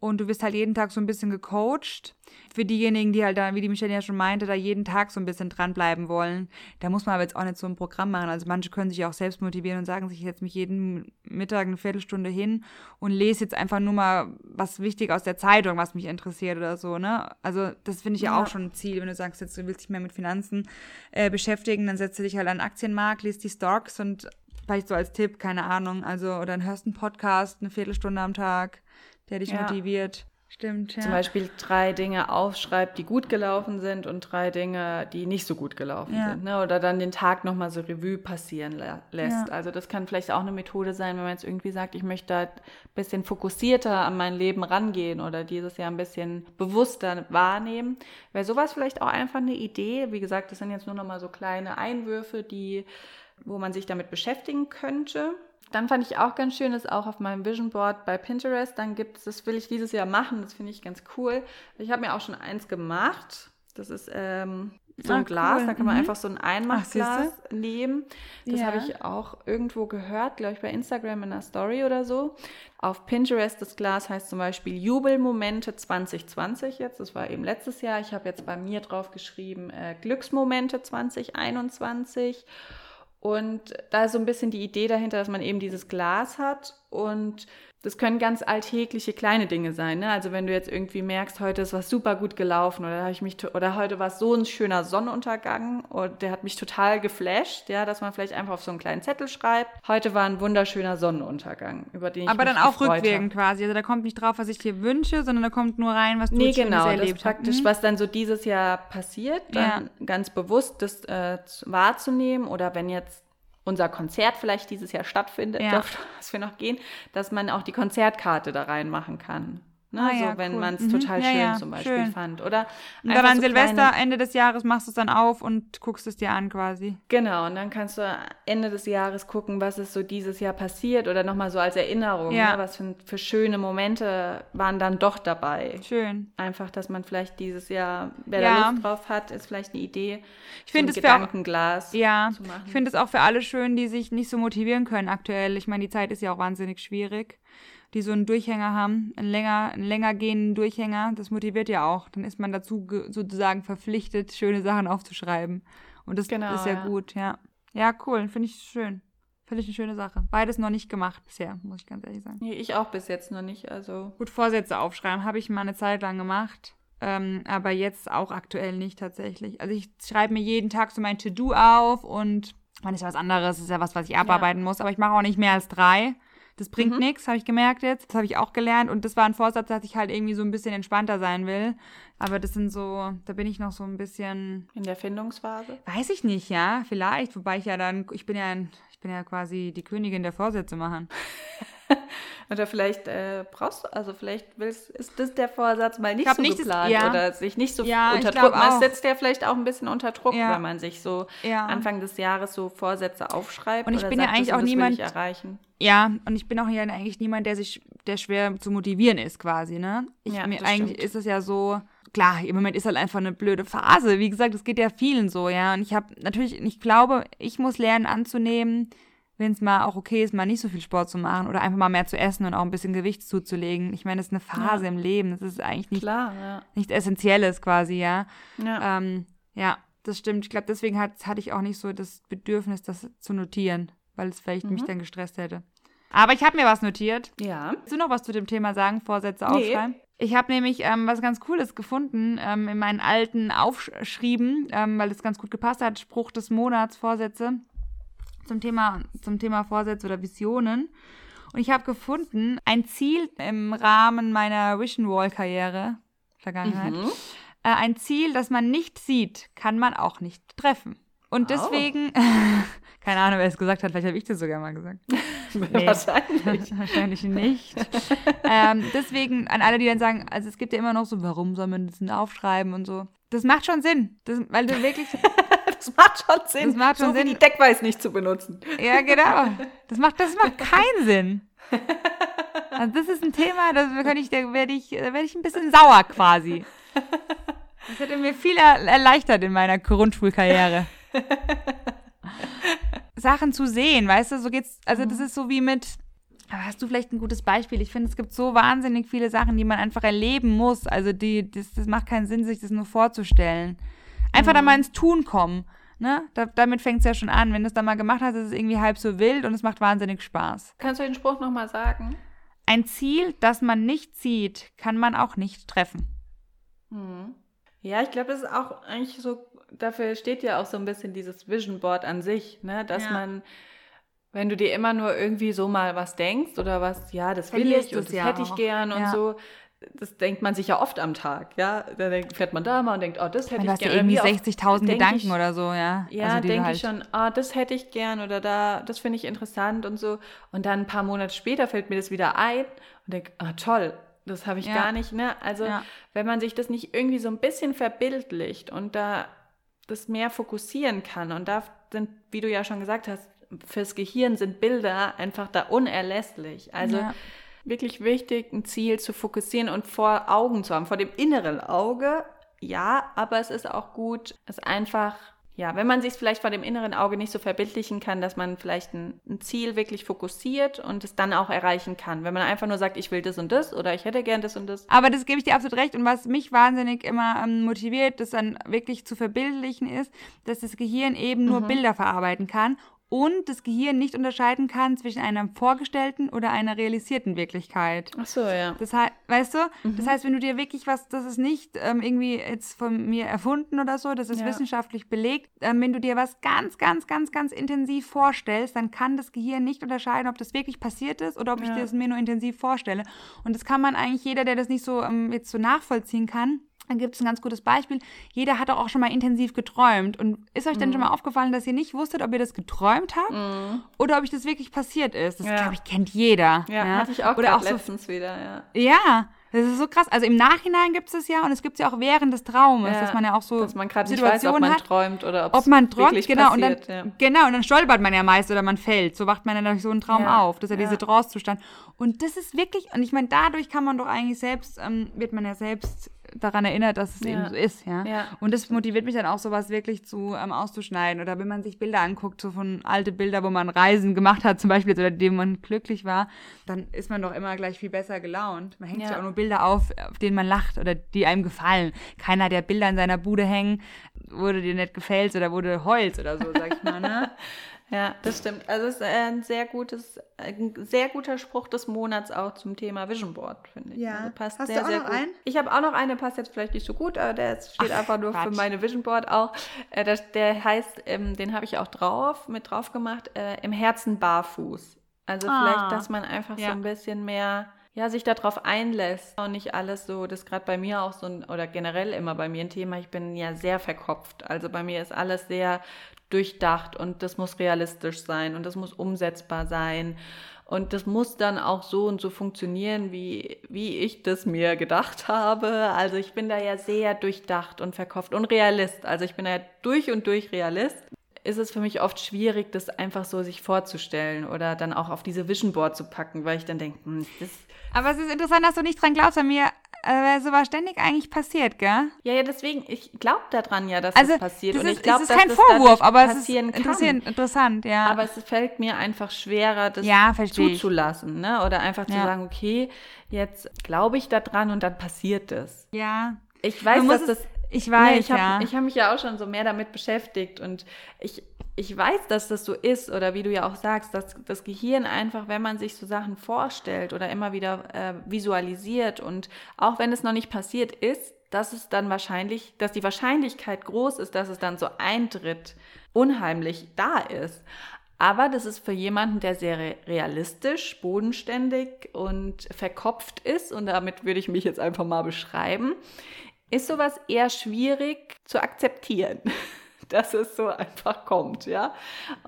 und du wirst halt jeden Tag so ein bisschen gecoacht. Für diejenigen, die halt da, wie die Michelle ja schon meinte, da jeden Tag so ein bisschen dranbleiben wollen, da muss man aber jetzt auch nicht so ein Programm machen. Also manche können sich auch selbst motivieren und sagen sich, ich setze mich jeden Mittag eine Viertelstunde hin und lese jetzt einfach nur mal was wichtig aus der Zeitung, was mich interessiert oder so, ne? Also das finde ich ja. ja. auch schon ein Ziel, wenn du sagst, jetzt du willst dich mehr mit Finanzen äh, beschäftigen, dann setzt du dich halt an den Aktienmarkt, liest die Stocks und vielleicht so als Tipp, keine Ahnung, also oder dann hörst einen Podcast eine Viertelstunde am Tag der dich ja. motiviert. Stimmt, ja. Zum Beispiel drei Dinge aufschreibt, die gut gelaufen sind und drei Dinge, die nicht so gut gelaufen ja. sind. Ne? Oder dann den Tag nochmal so Revue passieren lässt. Ja. Also das kann vielleicht auch eine Methode sein, wenn man jetzt irgendwie sagt, ich möchte da ein bisschen fokussierter an mein Leben rangehen oder dieses Jahr ein bisschen bewusster wahrnehmen. Wäre sowas vielleicht auch einfach eine Idee. Wie gesagt, das sind jetzt nur nochmal so kleine Einwürfe, die, wo man sich damit beschäftigen könnte. Dann fand ich auch ganz schön, ist auch auf meinem Vision Board bei Pinterest, dann gibt es, das will ich dieses Jahr machen, das finde ich ganz cool. Ich habe mir auch schon eins gemacht. Das ist ähm, so ein ah, Glas, cool. da kann man mhm. einfach so ein Einmachglas Ach, nehmen. Das ja. habe ich auch irgendwo gehört, glaube ich, bei Instagram in einer Story oder so. Auf Pinterest, das Glas heißt zum Beispiel Jubelmomente 2020 jetzt. Das war eben letztes Jahr. Ich habe jetzt bei mir drauf geschrieben äh, Glücksmomente 2021. Und da ist so ein bisschen die Idee dahinter, dass man eben dieses Glas hat und das können ganz alltägliche kleine Dinge sein. Ne? Also wenn du jetzt irgendwie merkst, heute ist was super gut gelaufen oder habe ich mich oder heute war so ein schöner Sonnenuntergang und der hat mich total geflasht, ja, dass man vielleicht einfach auf so einen kleinen Zettel schreibt. Heute war ein wunderschöner Sonnenuntergang, über den ich Aber mich dann auch rückwirkend hab. quasi. Also da kommt nicht drauf, was ich dir wünsche, sondern da kommt nur rein, was du nee, genau, erlebt das praktisch, mhm. was dann so dieses Jahr passiert, dann ja. ganz bewusst das äh, wahrzunehmen oder wenn jetzt unser Konzert vielleicht dieses Jahr stattfindet, ja. auf das wir noch gehen, dass man auch die Konzertkarte da reinmachen kann. Ne? Ah, so, ja, wenn cool. man es mhm. total schön ja, zum Beispiel schön. fand. Oder und dann an so Silvester, Ende des Jahres machst du es dann auf und guckst es dir an quasi. Genau, und dann kannst du Ende des Jahres gucken, was ist so dieses Jahr passiert oder nochmal so als Erinnerung, ja. ne? was für, für, schöne Momente waren dann doch dabei. Schön. Einfach, dass man vielleicht dieses Jahr, wer da Lust drauf hat, ist vielleicht eine Idee, ich so ein Gedankenglas auch, ja, zu machen. Ich finde es auch für alle schön, die sich nicht so motivieren können aktuell. Ich meine, die Zeit ist ja auch wahnsinnig schwierig die so einen Durchhänger haben, einen länger, einen länger gehenden Durchhänger, das motiviert ja auch. Dann ist man dazu sozusagen verpflichtet, schöne Sachen aufzuschreiben. Und das genau, ist ja, ja, gut, ja. Ja, cool, finde ich schön. Finde ich eine schöne Sache. Beides noch nicht gemacht bisher, muss ich ganz ehrlich sagen. Nee, ich auch bis jetzt noch nicht, also. Gut, Vorsätze aufschreiben, habe ich mal eine Zeit lang gemacht. Ähm, aber jetzt auch aktuell nicht tatsächlich. Also ich schreibe mir jeden Tag so mein To-Do auf und man ist ja was anderes, ist ja was, was ich abarbeiten ja. muss, aber ich mache auch nicht mehr als drei. Das bringt mhm. nichts, habe ich gemerkt jetzt. Das habe ich auch gelernt. Und das war ein Vorsatz, dass ich halt irgendwie so ein bisschen entspannter sein will. Aber das sind so, da bin ich noch so ein bisschen. In der Findungsphase? Weiß ich nicht, ja. Vielleicht. Wobei ich ja dann, ich bin ja, ich bin ja quasi die Königin der Vorsätze machen. Oder vielleicht äh, brauchst du, also vielleicht willst, ist das der Vorsatz mal nicht so nicht geplant das, ja. oder sich nicht so ja, unter Druck. Man setzt ja vielleicht auch ein bisschen unter Druck, ja. wenn man sich so Anfang des Jahres so Vorsätze aufschreibt. Und ich bin sagt, ja eigentlich auch niemand. Erreichen. Ja, und ich bin auch ja eigentlich niemand, der sich, der schwer zu motivieren ist, quasi, ne? Ich, ja, mir, eigentlich stimmt. ist es ja so, klar, im Moment ist halt einfach eine blöde Phase. Wie gesagt, es geht ja vielen so, ja. Und ich habe natürlich, ich glaube, ich muss lernen anzunehmen, wenn es mal auch okay ist, mal nicht so viel Sport zu machen oder einfach mal mehr zu essen und auch ein bisschen Gewicht zuzulegen. Ich meine, das ist eine Phase ja. im Leben. Das ist eigentlich nicht, Klar, ja. nichts Essentielles quasi, ja. Ja, ähm, ja das stimmt. Ich glaube, deswegen hat, hatte ich auch nicht so das Bedürfnis, das zu notieren weil es vielleicht mhm. mich dann gestresst hätte. Aber ich habe mir was notiert. Ja. Willst du noch was zu dem Thema sagen? Vorsätze aufschreiben? Nee. Ich habe nämlich ähm, was ganz Cooles gefunden ähm, in meinen alten Aufschrieben, ähm, weil es ganz gut gepasst hat. Spruch des Monats, Vorsätze zum Thema, zum Thema Vorsätze oder Visionen. Und ich habe gefunden, ein Ziel im Rahmen meiner Vision Wall Karriere, Vergangenheit. Mhm. Äh, ein Ziel, das man nicht sieht, kann man auch nicht treffen. Und deswegen, oh. keine Ahnung, wer es gesagt hat, vielleicht habe ich das sogar mal gesagt. nee, wahrscheinlich. wahrscheinlich nicht. ähm, deswegen an alle, die dann sagen, also es gibt ja immer noch so, warum soll man das denn aufschreiben und so. Das macht schon Sinn, das, weil du wirklich. das macht schon Sinn. Das macht schon so Sinn. Wie die Deckweiß nicht zu benutzen. Ja, genau. Das macht, das macht keinen Sinn. Also das ist ein Thema, da werde ich, da werde ich, werd ich ein bisschen sauer quasi. Das hätte mir viel erleichtert in meiner Grundschulkarriere. Sachen zu sehen, weißt du, so geht's, also das mhm. ist so wie mit, hast du vielleicht ein gutes Beispiel? Ich finde, es gibt so wahnsinnig viele Sachen, die man einfach erleben muss. Also die, das, das macht keinen Sinn, sich das nur vorzustellen. Einfach mhm. da mal ins Tun kommen. Ne? Da, damit fängt es ja schon an. Wenn du es dann mal gemacht hast, ist es irgendwie halb so wild und es macht wahnsinnig Spaß. Kannst du den Spruch nochmal sagen? Ein Ziel, das man nicht sieht, kann man auch nicht treffen. Mhm. Ja, ich glaube, das ist auch eigentlich so dafür steht ja auch so ein bisschen dieses Vision Board an sich, ne? dass ja. man, wenn du dir immer nur irgendwie so mal was denkst oder was, ja, das will Verlierst ich und das ja hätte ich gern und ja. so, das denkt man sich ja oft am Tag, ja. Da fährt man da mal und denkt, oh, das hätte ich gern. irgendwie 60.000 Gedanken ich, oder so, ja. Ja, also denke halt ich schon, oh, das hätte ich gern oder da, das finde ich interessant und so. Und dann ein paar Monate später fällt mir das wieder ein und denke, ah, oh, toll, das habe ich ja. gar nicht, ne? Also, ja. wenn man sich das nicht irgendwie so ein bisschen verbildlicht und da das mehr fokussieren kann. Und da sind, wie du ja schon gesagt hast, fürs Gehirn sind Bilder einfach da unerlässlich. Also ja. wirklich wichtig, ein Ziel zu fokussieren und vor Augen zu haben, vor dem inneren Auge. Ja, aber es ist auch gut, es einfach ja, wenn man sich vielleicht vor dem inneren Auge nicht so verbildlichen kann, dass man vielleicht ein, ein, Ziel wirklich fokussiert und es dann auch erreichen kann. Wenn man einfach nur sagt, ich will das und das oder ich hätte gern das und das. Aber das gebe ich dir absolut recht. Und was mich wahnsinnig immer ähm, motiviert, das dann wirklich zu verbildlichen ist, dass das Gehirn eben nur mhm. Bilder verarbeiten kann und das Gehirn nicht unterscheiden kann zwischen einer vorgestellten oder einer realisierten Wirklichkeit. Ach so, ja. Das heißt, weißt du, mhm. das heißt, wenn du dir wirklich was, das ist nicht ähm, irgendwie jetzt von mir erfunden oder so, das ist ja. wissenschaftlich belegt, ähm, wenn du dir was ganz, ganz, ganz, ganz intensiv vorstellst, dann kann das Gehirn nicht unterscheiden, ob das wirklich passiert ist oder ob ja. ich das mir nur intensiv vorstelle. Und das kann man eigentlich jeder, der das nicht so ähm, jetzt so nachvollziehen kann, dann gibt es ein ganz gutes Beispiel. Jeder hat doch auch schon mal intensiv geträumt. Und ist euch denn schon mal mhm. aufgefallen, dass ihr nicht wusstet, ob ihr das geträumt habt mm. oder ob ich das wirklich passiert ist? Das, ja. glaube ich, kennt jeder. Ja, ja. hatte ich auch, oder auch letztens so, wieder, ja. Ja, das ist so krass. Also im Nachhinein gibt es es ja und es gibt es ja auch während des Traumes, ja, dass man ja auch so dass man gerade nicht weiß, ob man hat, träumt oder ob man träumt, genau passiert, und dann ja. genau und dann stolpert man ja meist oder man fällt. So wacht man dann durch so einen Traum ja, auf. Das ist ja, dieser Trance-Zustand. Und das ist wirklich und ich meine, dadurch kann man doch eigentlich selbst ähm, wird man ja selbst daran erinnert, dass es ja. eben so ist, ja? ja. Und das motiviert mich dann auch, sowas wirklich zu ähm, auszuschneiden. Oder wenn man sich Bilder anguckt, so von alte Bilder, wo man Reisen gemacht hat, zum Beispiel, oder dem man glücklich war, dann ist man doch immer gleich viel besser gelaunt. Man hängt ja. sich auch nur Bilder auf, auf denen man lacht oder die einem gefallen. Keiner, der Bilder in seiner Bude hängen, wurde dir nicht gefällt oder wurde heult oder so, sag ich mal, ne? Ja, das stimmt. Also es ist ein sehr gutes, ein sehr guter Spruch des Monats auch zum Thema Vision Board, finde ich. Ja. Also passt Hast sehr, du auch sehr noch gut. Einen? Ich habe auch noch eine, passt jetzt vielleicht nicht so gut, aber der steht Ach, einfach nur Quatsch. für meine Vision Board auch. Äh, der heißt, ähm, den habe ich auch drauf, mit drauf gemacht, äh, im Herzen barfuß. Also ah. vielleicht, dass man einfach ja. so ein bisschen mehr ja, sich darauf einlässt und nicht alles so, das ist gerade bei mir auch so ein, oder generell immer bei mir ein Thema, ich bin ja sehr verkopft. Also bei mir ist alles sehr durchdacht und das muss realistisch sein und das muss umsetzbar sein. Und das muss dann auch so und so funktionieren, wie, wie ich das mir gedacht habe. Also ich bin da ja sehr durchdacht und verkauft und Realist. Also ich bin da ja durch und durch Realist. Ist es für mich oft schwierig, das einfach so sich vorzustellen oder dann auch auf diese Vision Board zu packen, weil ich dann denke, hm, das. Aber es ist interessant, dass du nicht dran glaubst. Bei mir äh, sowas ständig eigentlich passiert, gell? Ja, ja, deswegen, ich glaube daran ja, dass also, das passiert. Das ist, und ich glaube, es ist kein Vorwurf, aber es ist interessant, interessant, ja. Aber es fällt mir einfach schwerer, das ja, zuzulassen, ne? Oder einfach zu ja. sagen, okay, jetzt glaube ich daran und dann passiert es. Ja. Ich weiß, dass das ich weiß, nee, ich hab, ja. Ich habe mich ja auch schon so mehr damit beschäftigt und ich, ich weiß, dass das so ist oder wie du ja auch sagst, dass das Gehirn einfach, wenn man sich so Sachen vorstellt oder immer wieder äh, visualisiert und auch wenn es noch nicht passiert ist, dass es dann wahrscheinlich, dass die Wahrscheinlichkeit groß ist, dass es dann so eintritt, unheimlich da ist. Aber das ist für jemanden, der sehr realistisch, bodenständig und verkopft ist, und damit würde ich mich jetzt einfach mal beschreiben, ist sowas eher schwierig zu akzeptieren, dass es so einfach kommt, ja.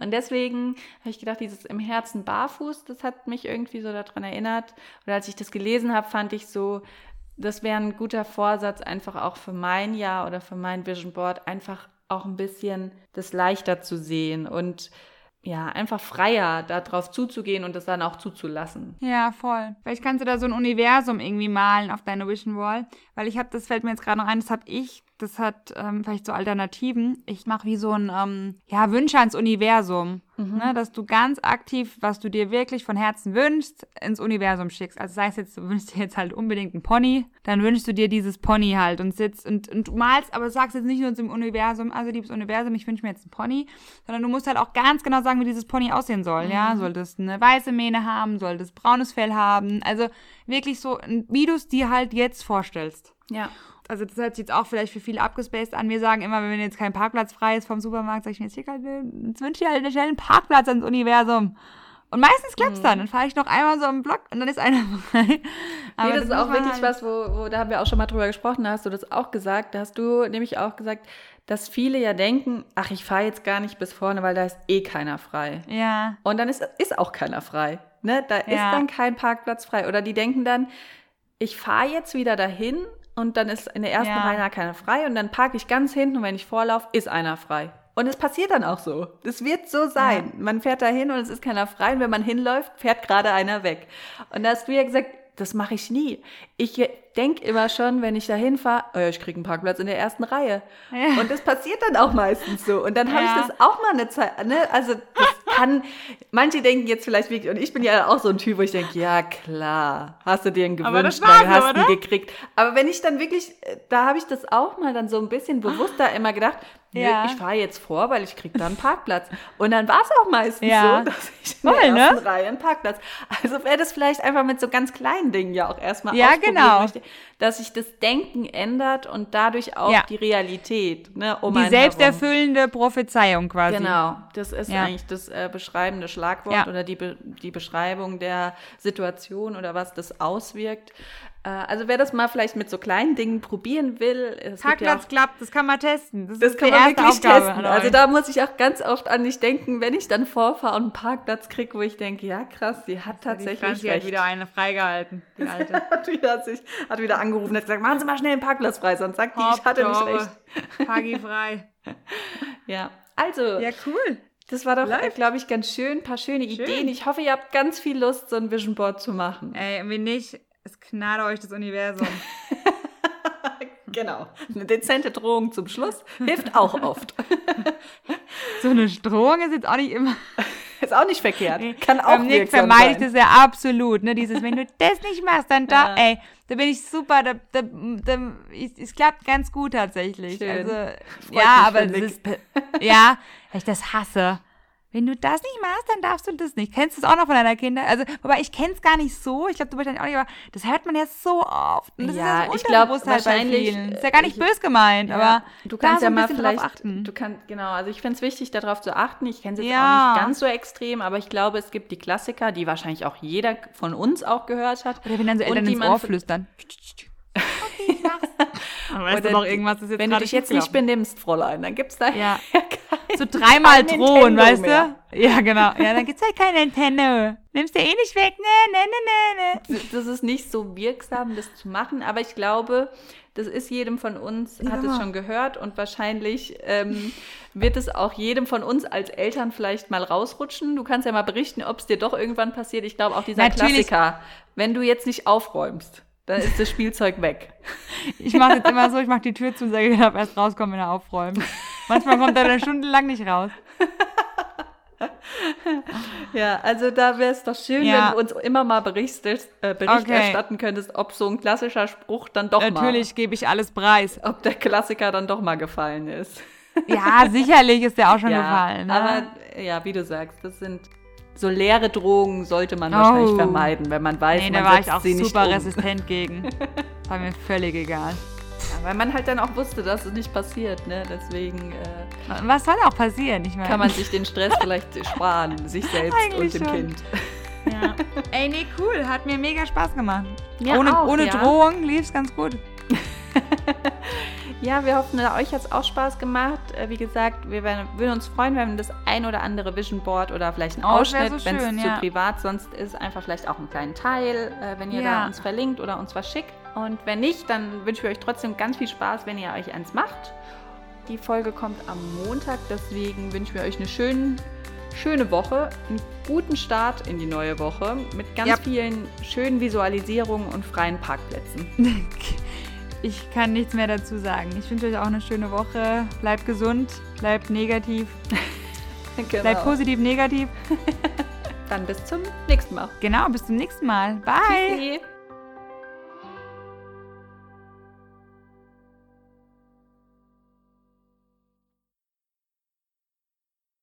Und deswegen habe ich gedacht, dieses im Herzen barfuß, das hat mich irgendwie so daran erinnert. Oder als ich das gelesen habe, fand ich so, das wäre ein guter Vorsatz einfach auch für mein Jahr oder für mein Vision Board, einfach auch ein bisschen das leichter zu sehen und ja, einfach freier darauf zuzugehen und das dann auch zuzulassen. Ja, voll. Vielleicht kannst du da so ein Universum irgendwie malen auf deine Vision Wall, weil ich habe, das fällt mir jetzt gerade noch ein, das habe ich das hat ähm, vielleicht so Alternativen. Ich mache wie so ein ähm, ja, Wünsche ans Universum. Mhm. Ne, dass du ganz aktiv, was du dir wirklich von Herzen wünschst, ins Universum schickst. Also sei es jetzt, du wünschst dir jetzt halt unbedingt einen Pony, dann wünschst du dir dieses Pony halt und sitzt und, und du malst, aber sagst jetzt nicht nur zum Universum, also liebes Universum, ich wünsche mir jetzt einen Pony, sondern du musst halt auch ganz genau sagen, wie dieses Pony aussehen soll. Mhm. Ja, soll das eine weiße Mähne haben, soll das braunes Fell haben. Also wirklich so, wie du es dir halt jetzt vorstellst. Ja also das hört sich jetzt auch vielleicht für viele abgespaced an. Wir sagen immer, wenn jetzt kein Parkplatz frei ist vom Supermarkt, sag ich mir, jetzt, halt, jetzt wünsche ich halt schnell einen Parkplatz ans Universum. Und meistens klappt es dann. Dann fahre ich noch einmal so im Block und dann ist einer frei. Aber nee, das, das ist auch wirklich halt was, wo, wo, da haben wir auch schon mal drüber gesprochen, da hast du das auch gesagt. Da hast du nämlich auch gesagt, dass viele ja denken, ach, ich fahre jetzt gar nicht bis vorne, weil da ist eh keiner frei. Ja. Und dann ist, ist auch keiner frei. Ne? Da ja. ist dann kein Parkplatz frei. Oder die denken dann, ich fahre jetzt wieder dahin und dann ist in der ersten ja. Reihe keiner frei und dann parke ich ganz hinten und wenn ich vorlaufe, ist einer frei. Und es passiert dann auch so. Das wird so sein. Ja. Man fährt da hin und es ist keiner frei. Und wenn man hinläuft, fährt gerade einer weg. Und da hast du ja gesagt, das mache ich nie. Ich denke immer schon, wenn ich da hinfahre, oh ja, ich kriege einen Parkplatz in der ersten Reihe. Ja. Und das passiert dann auch meistens so. Und dann habe ja. ich das auch mal eine Zeit, ne? Also das kann, manche denken jetzt vielleicht wirklich, und ich bin ja auch so ein Typ, wo ich denke, ja klar, hast du dir einen gewünscht, dann hast du ihn gekriegt. Aber wenn ich dann wirklich, da habe ich das auch mal dann so ein bisschen bewusster immer gedacht, ja. ich fahre jetzt vor, weil ich kriege da einen Parkplatz. Und dann war es auch meistens ja. so, dass ich in Voll, der ersten ne? Reihe einen Parkplatz. Also wäre das vielleicht einfach mit so ganz kleinen Dingen ja auch erstmal ja, genau. möchte, dass sich das Denken ändert und dadurch auch ja. die Realität. Ne, um die selbsterfüllende herum. Prophezeiung quasi. Genau, das ist ja. eigentlich das äh, beschreibende Schlagwort oder die, Be die Beschreibung der Situation oder was das auswirkt. Äh, also wer das mal vielleicht mit so kleinen Dingen probieren will. Parkplatz ja klappt, das kann man testen. Das, das kann man wirklich Aufgabe testen. Also da muss ich auch ganz oft an dich denken, wenn ich dann vorfahre und einen Parkplatz kriege, wo ich denke, ja krass, die hat tatsächlich die recht. hat wieder eine freigehalten, die alte. hat, wieder sich, hat wieder angerufen und hat gesagt, machen Sie mal schnell einen Parkplatz frei, sonst sagt die, ich hatte nicht recht. Pagi frei. ja, also. Ja, cool. Das war doch, glaube ich, ganz schön. Ein paar schöne schön. Ideen. Ich hoffe, ihr habt ganz viel Lust, so ein Vision Board zu machen. Ey, wenn nicht, es gnade euch das Universum. genau. Eine dezente Drohung zum Schluss hilft auch oft. so eine Drohung ist jetzt auch nicht immer. Ist auch nicht verkehrt. Kann auch nicht vermeide ich das ja absolut. Ne? Dieses, wenn du das nicht machst, dann da, ja. ey, da bin ich super. Da, da, da, es, es klappt ganz gut tatsächlich. Schön. Also, ja, aber das ist, ja, weil ich das hasse. Wenn du das nicht machst, dann darfst du das nicht. Kennst du es auch noch von deiner Kinder? Also, wobei ich kenne es gar nicht so. Ich glaube, du wahrscheinlich auch nicht, aber das hört man ja so oft. Und das ja, ist ja so ich glaube halt wahrscheinlich. Ist ja gar nicht ich, bös gemeint, ja, aber du kannst ja mal vielleicht achten. Du kannst genau. Also ich finde es wichtig, darauf zu achten. Ich kenne es jetzt ja. auch nicht ganz so extrem, aber ich glaube, es gibt die Klassiker, die wahrscheinlich auch jeder von uns auch gehört hat. Oder wenn dann so Eltern ins Ohr flüstern. Okay, ich mach's. Weißt du noch irgendwas, ist jetzt Wenn du dich jetzt nicht benimmst, Fräulein, dann gibt's da ja. kein, so dreimal drohen, weißt mehr. du? Ja, genau. Ja, dann gibt's halt kein Nintendo. Nimmst du eh nicht weg? Ne, ne, ne, ne, ne. Das ist nicht so wirksam, das zu machen, aber ich glaube, das ist jedem von uns, ja. hat es schon gehört und wahrscheinlich ähm, wird es auch jedem von uns als Eltern vielleicht mal rausrutschen. Du kannst ja mal berichten, ob es dir doch irgendwann passiert. Ich glaube auch dieser Natürlich. Klassiker, wenn du jetzt nicht aufräumst dann ist das Spielzeug weg. Ich mache jetzt immer so, ich mache die Tür zu und sage, ich darf erst rauskommen, wenn er aufräumt. Manchmal kommt er dann stundenlang nicht raus. Ja, also da wäre es doch schön, ja. wenn du uns immer mal Bericht, äh, Bericht okay. erstatten könntest, ob so ein klassischer Spruch dann doch Natürlich mal... Natürlich gebe ich alles preis. Ob der Klassiker dann doch mal gefallen ist. Ja, sicherlich ist der auch schon ja, gefallen. Ne? Aber ja, wie du sagst, das sind so leere Drogen sollte man oh. wahrscheinlich vermeiden, wenn man weiß, nee, man da war ich auch super um. resistent gegen. War mir völlig egal. Ja, weil man halt dann auch wusste, dass es nicht passiert, ne? Deswegen. Äh, Was soll auch passieren? Ich mein. Kann man sich den Stress vielleicht sparen, sich selbst und dem schon. Kind. Ja. Ey, nee, cool. Hat mir mega Spaß gemacht. Ja, ohne auch, ohne. Drohung lief es ganz gut. Ja, wir hoffen, euch hat es auch Spaß gemacht. Äh, wie gesagt, wir werden, würden uns freuen, wenn das ein oder andere Vision Board oder vielleicht ein oh, Ausschnitt, so wenn es ja. zu privat sonst ist, einfach vielleicht auch einen kleinen Teil, äh, wenn ihr ja. da uns verlinkt oder uns was schickt. Und wenn nicht, dann wünschen wir euch trotzdem ganz viel Spaß, wenn ihr euch eins macht. Die Folge kommt am Montag, deswegen wünschen wir euch eine schöne, schöne Woche, einen guten Start in die neue Woche mit ganz ja. vielen schönen Visualisierungen und freien Parkplätzen. Ich kann nichts mehr dazu sagen. Ich wünsche euch auch eine schöne Woche. Bleibt gesund, bleibt negativ. genau. Bleibt positiv negativ. Dann bis zum nächsten Mal. Genau, bis zum nächsten Mal. Bye. Tschüssi.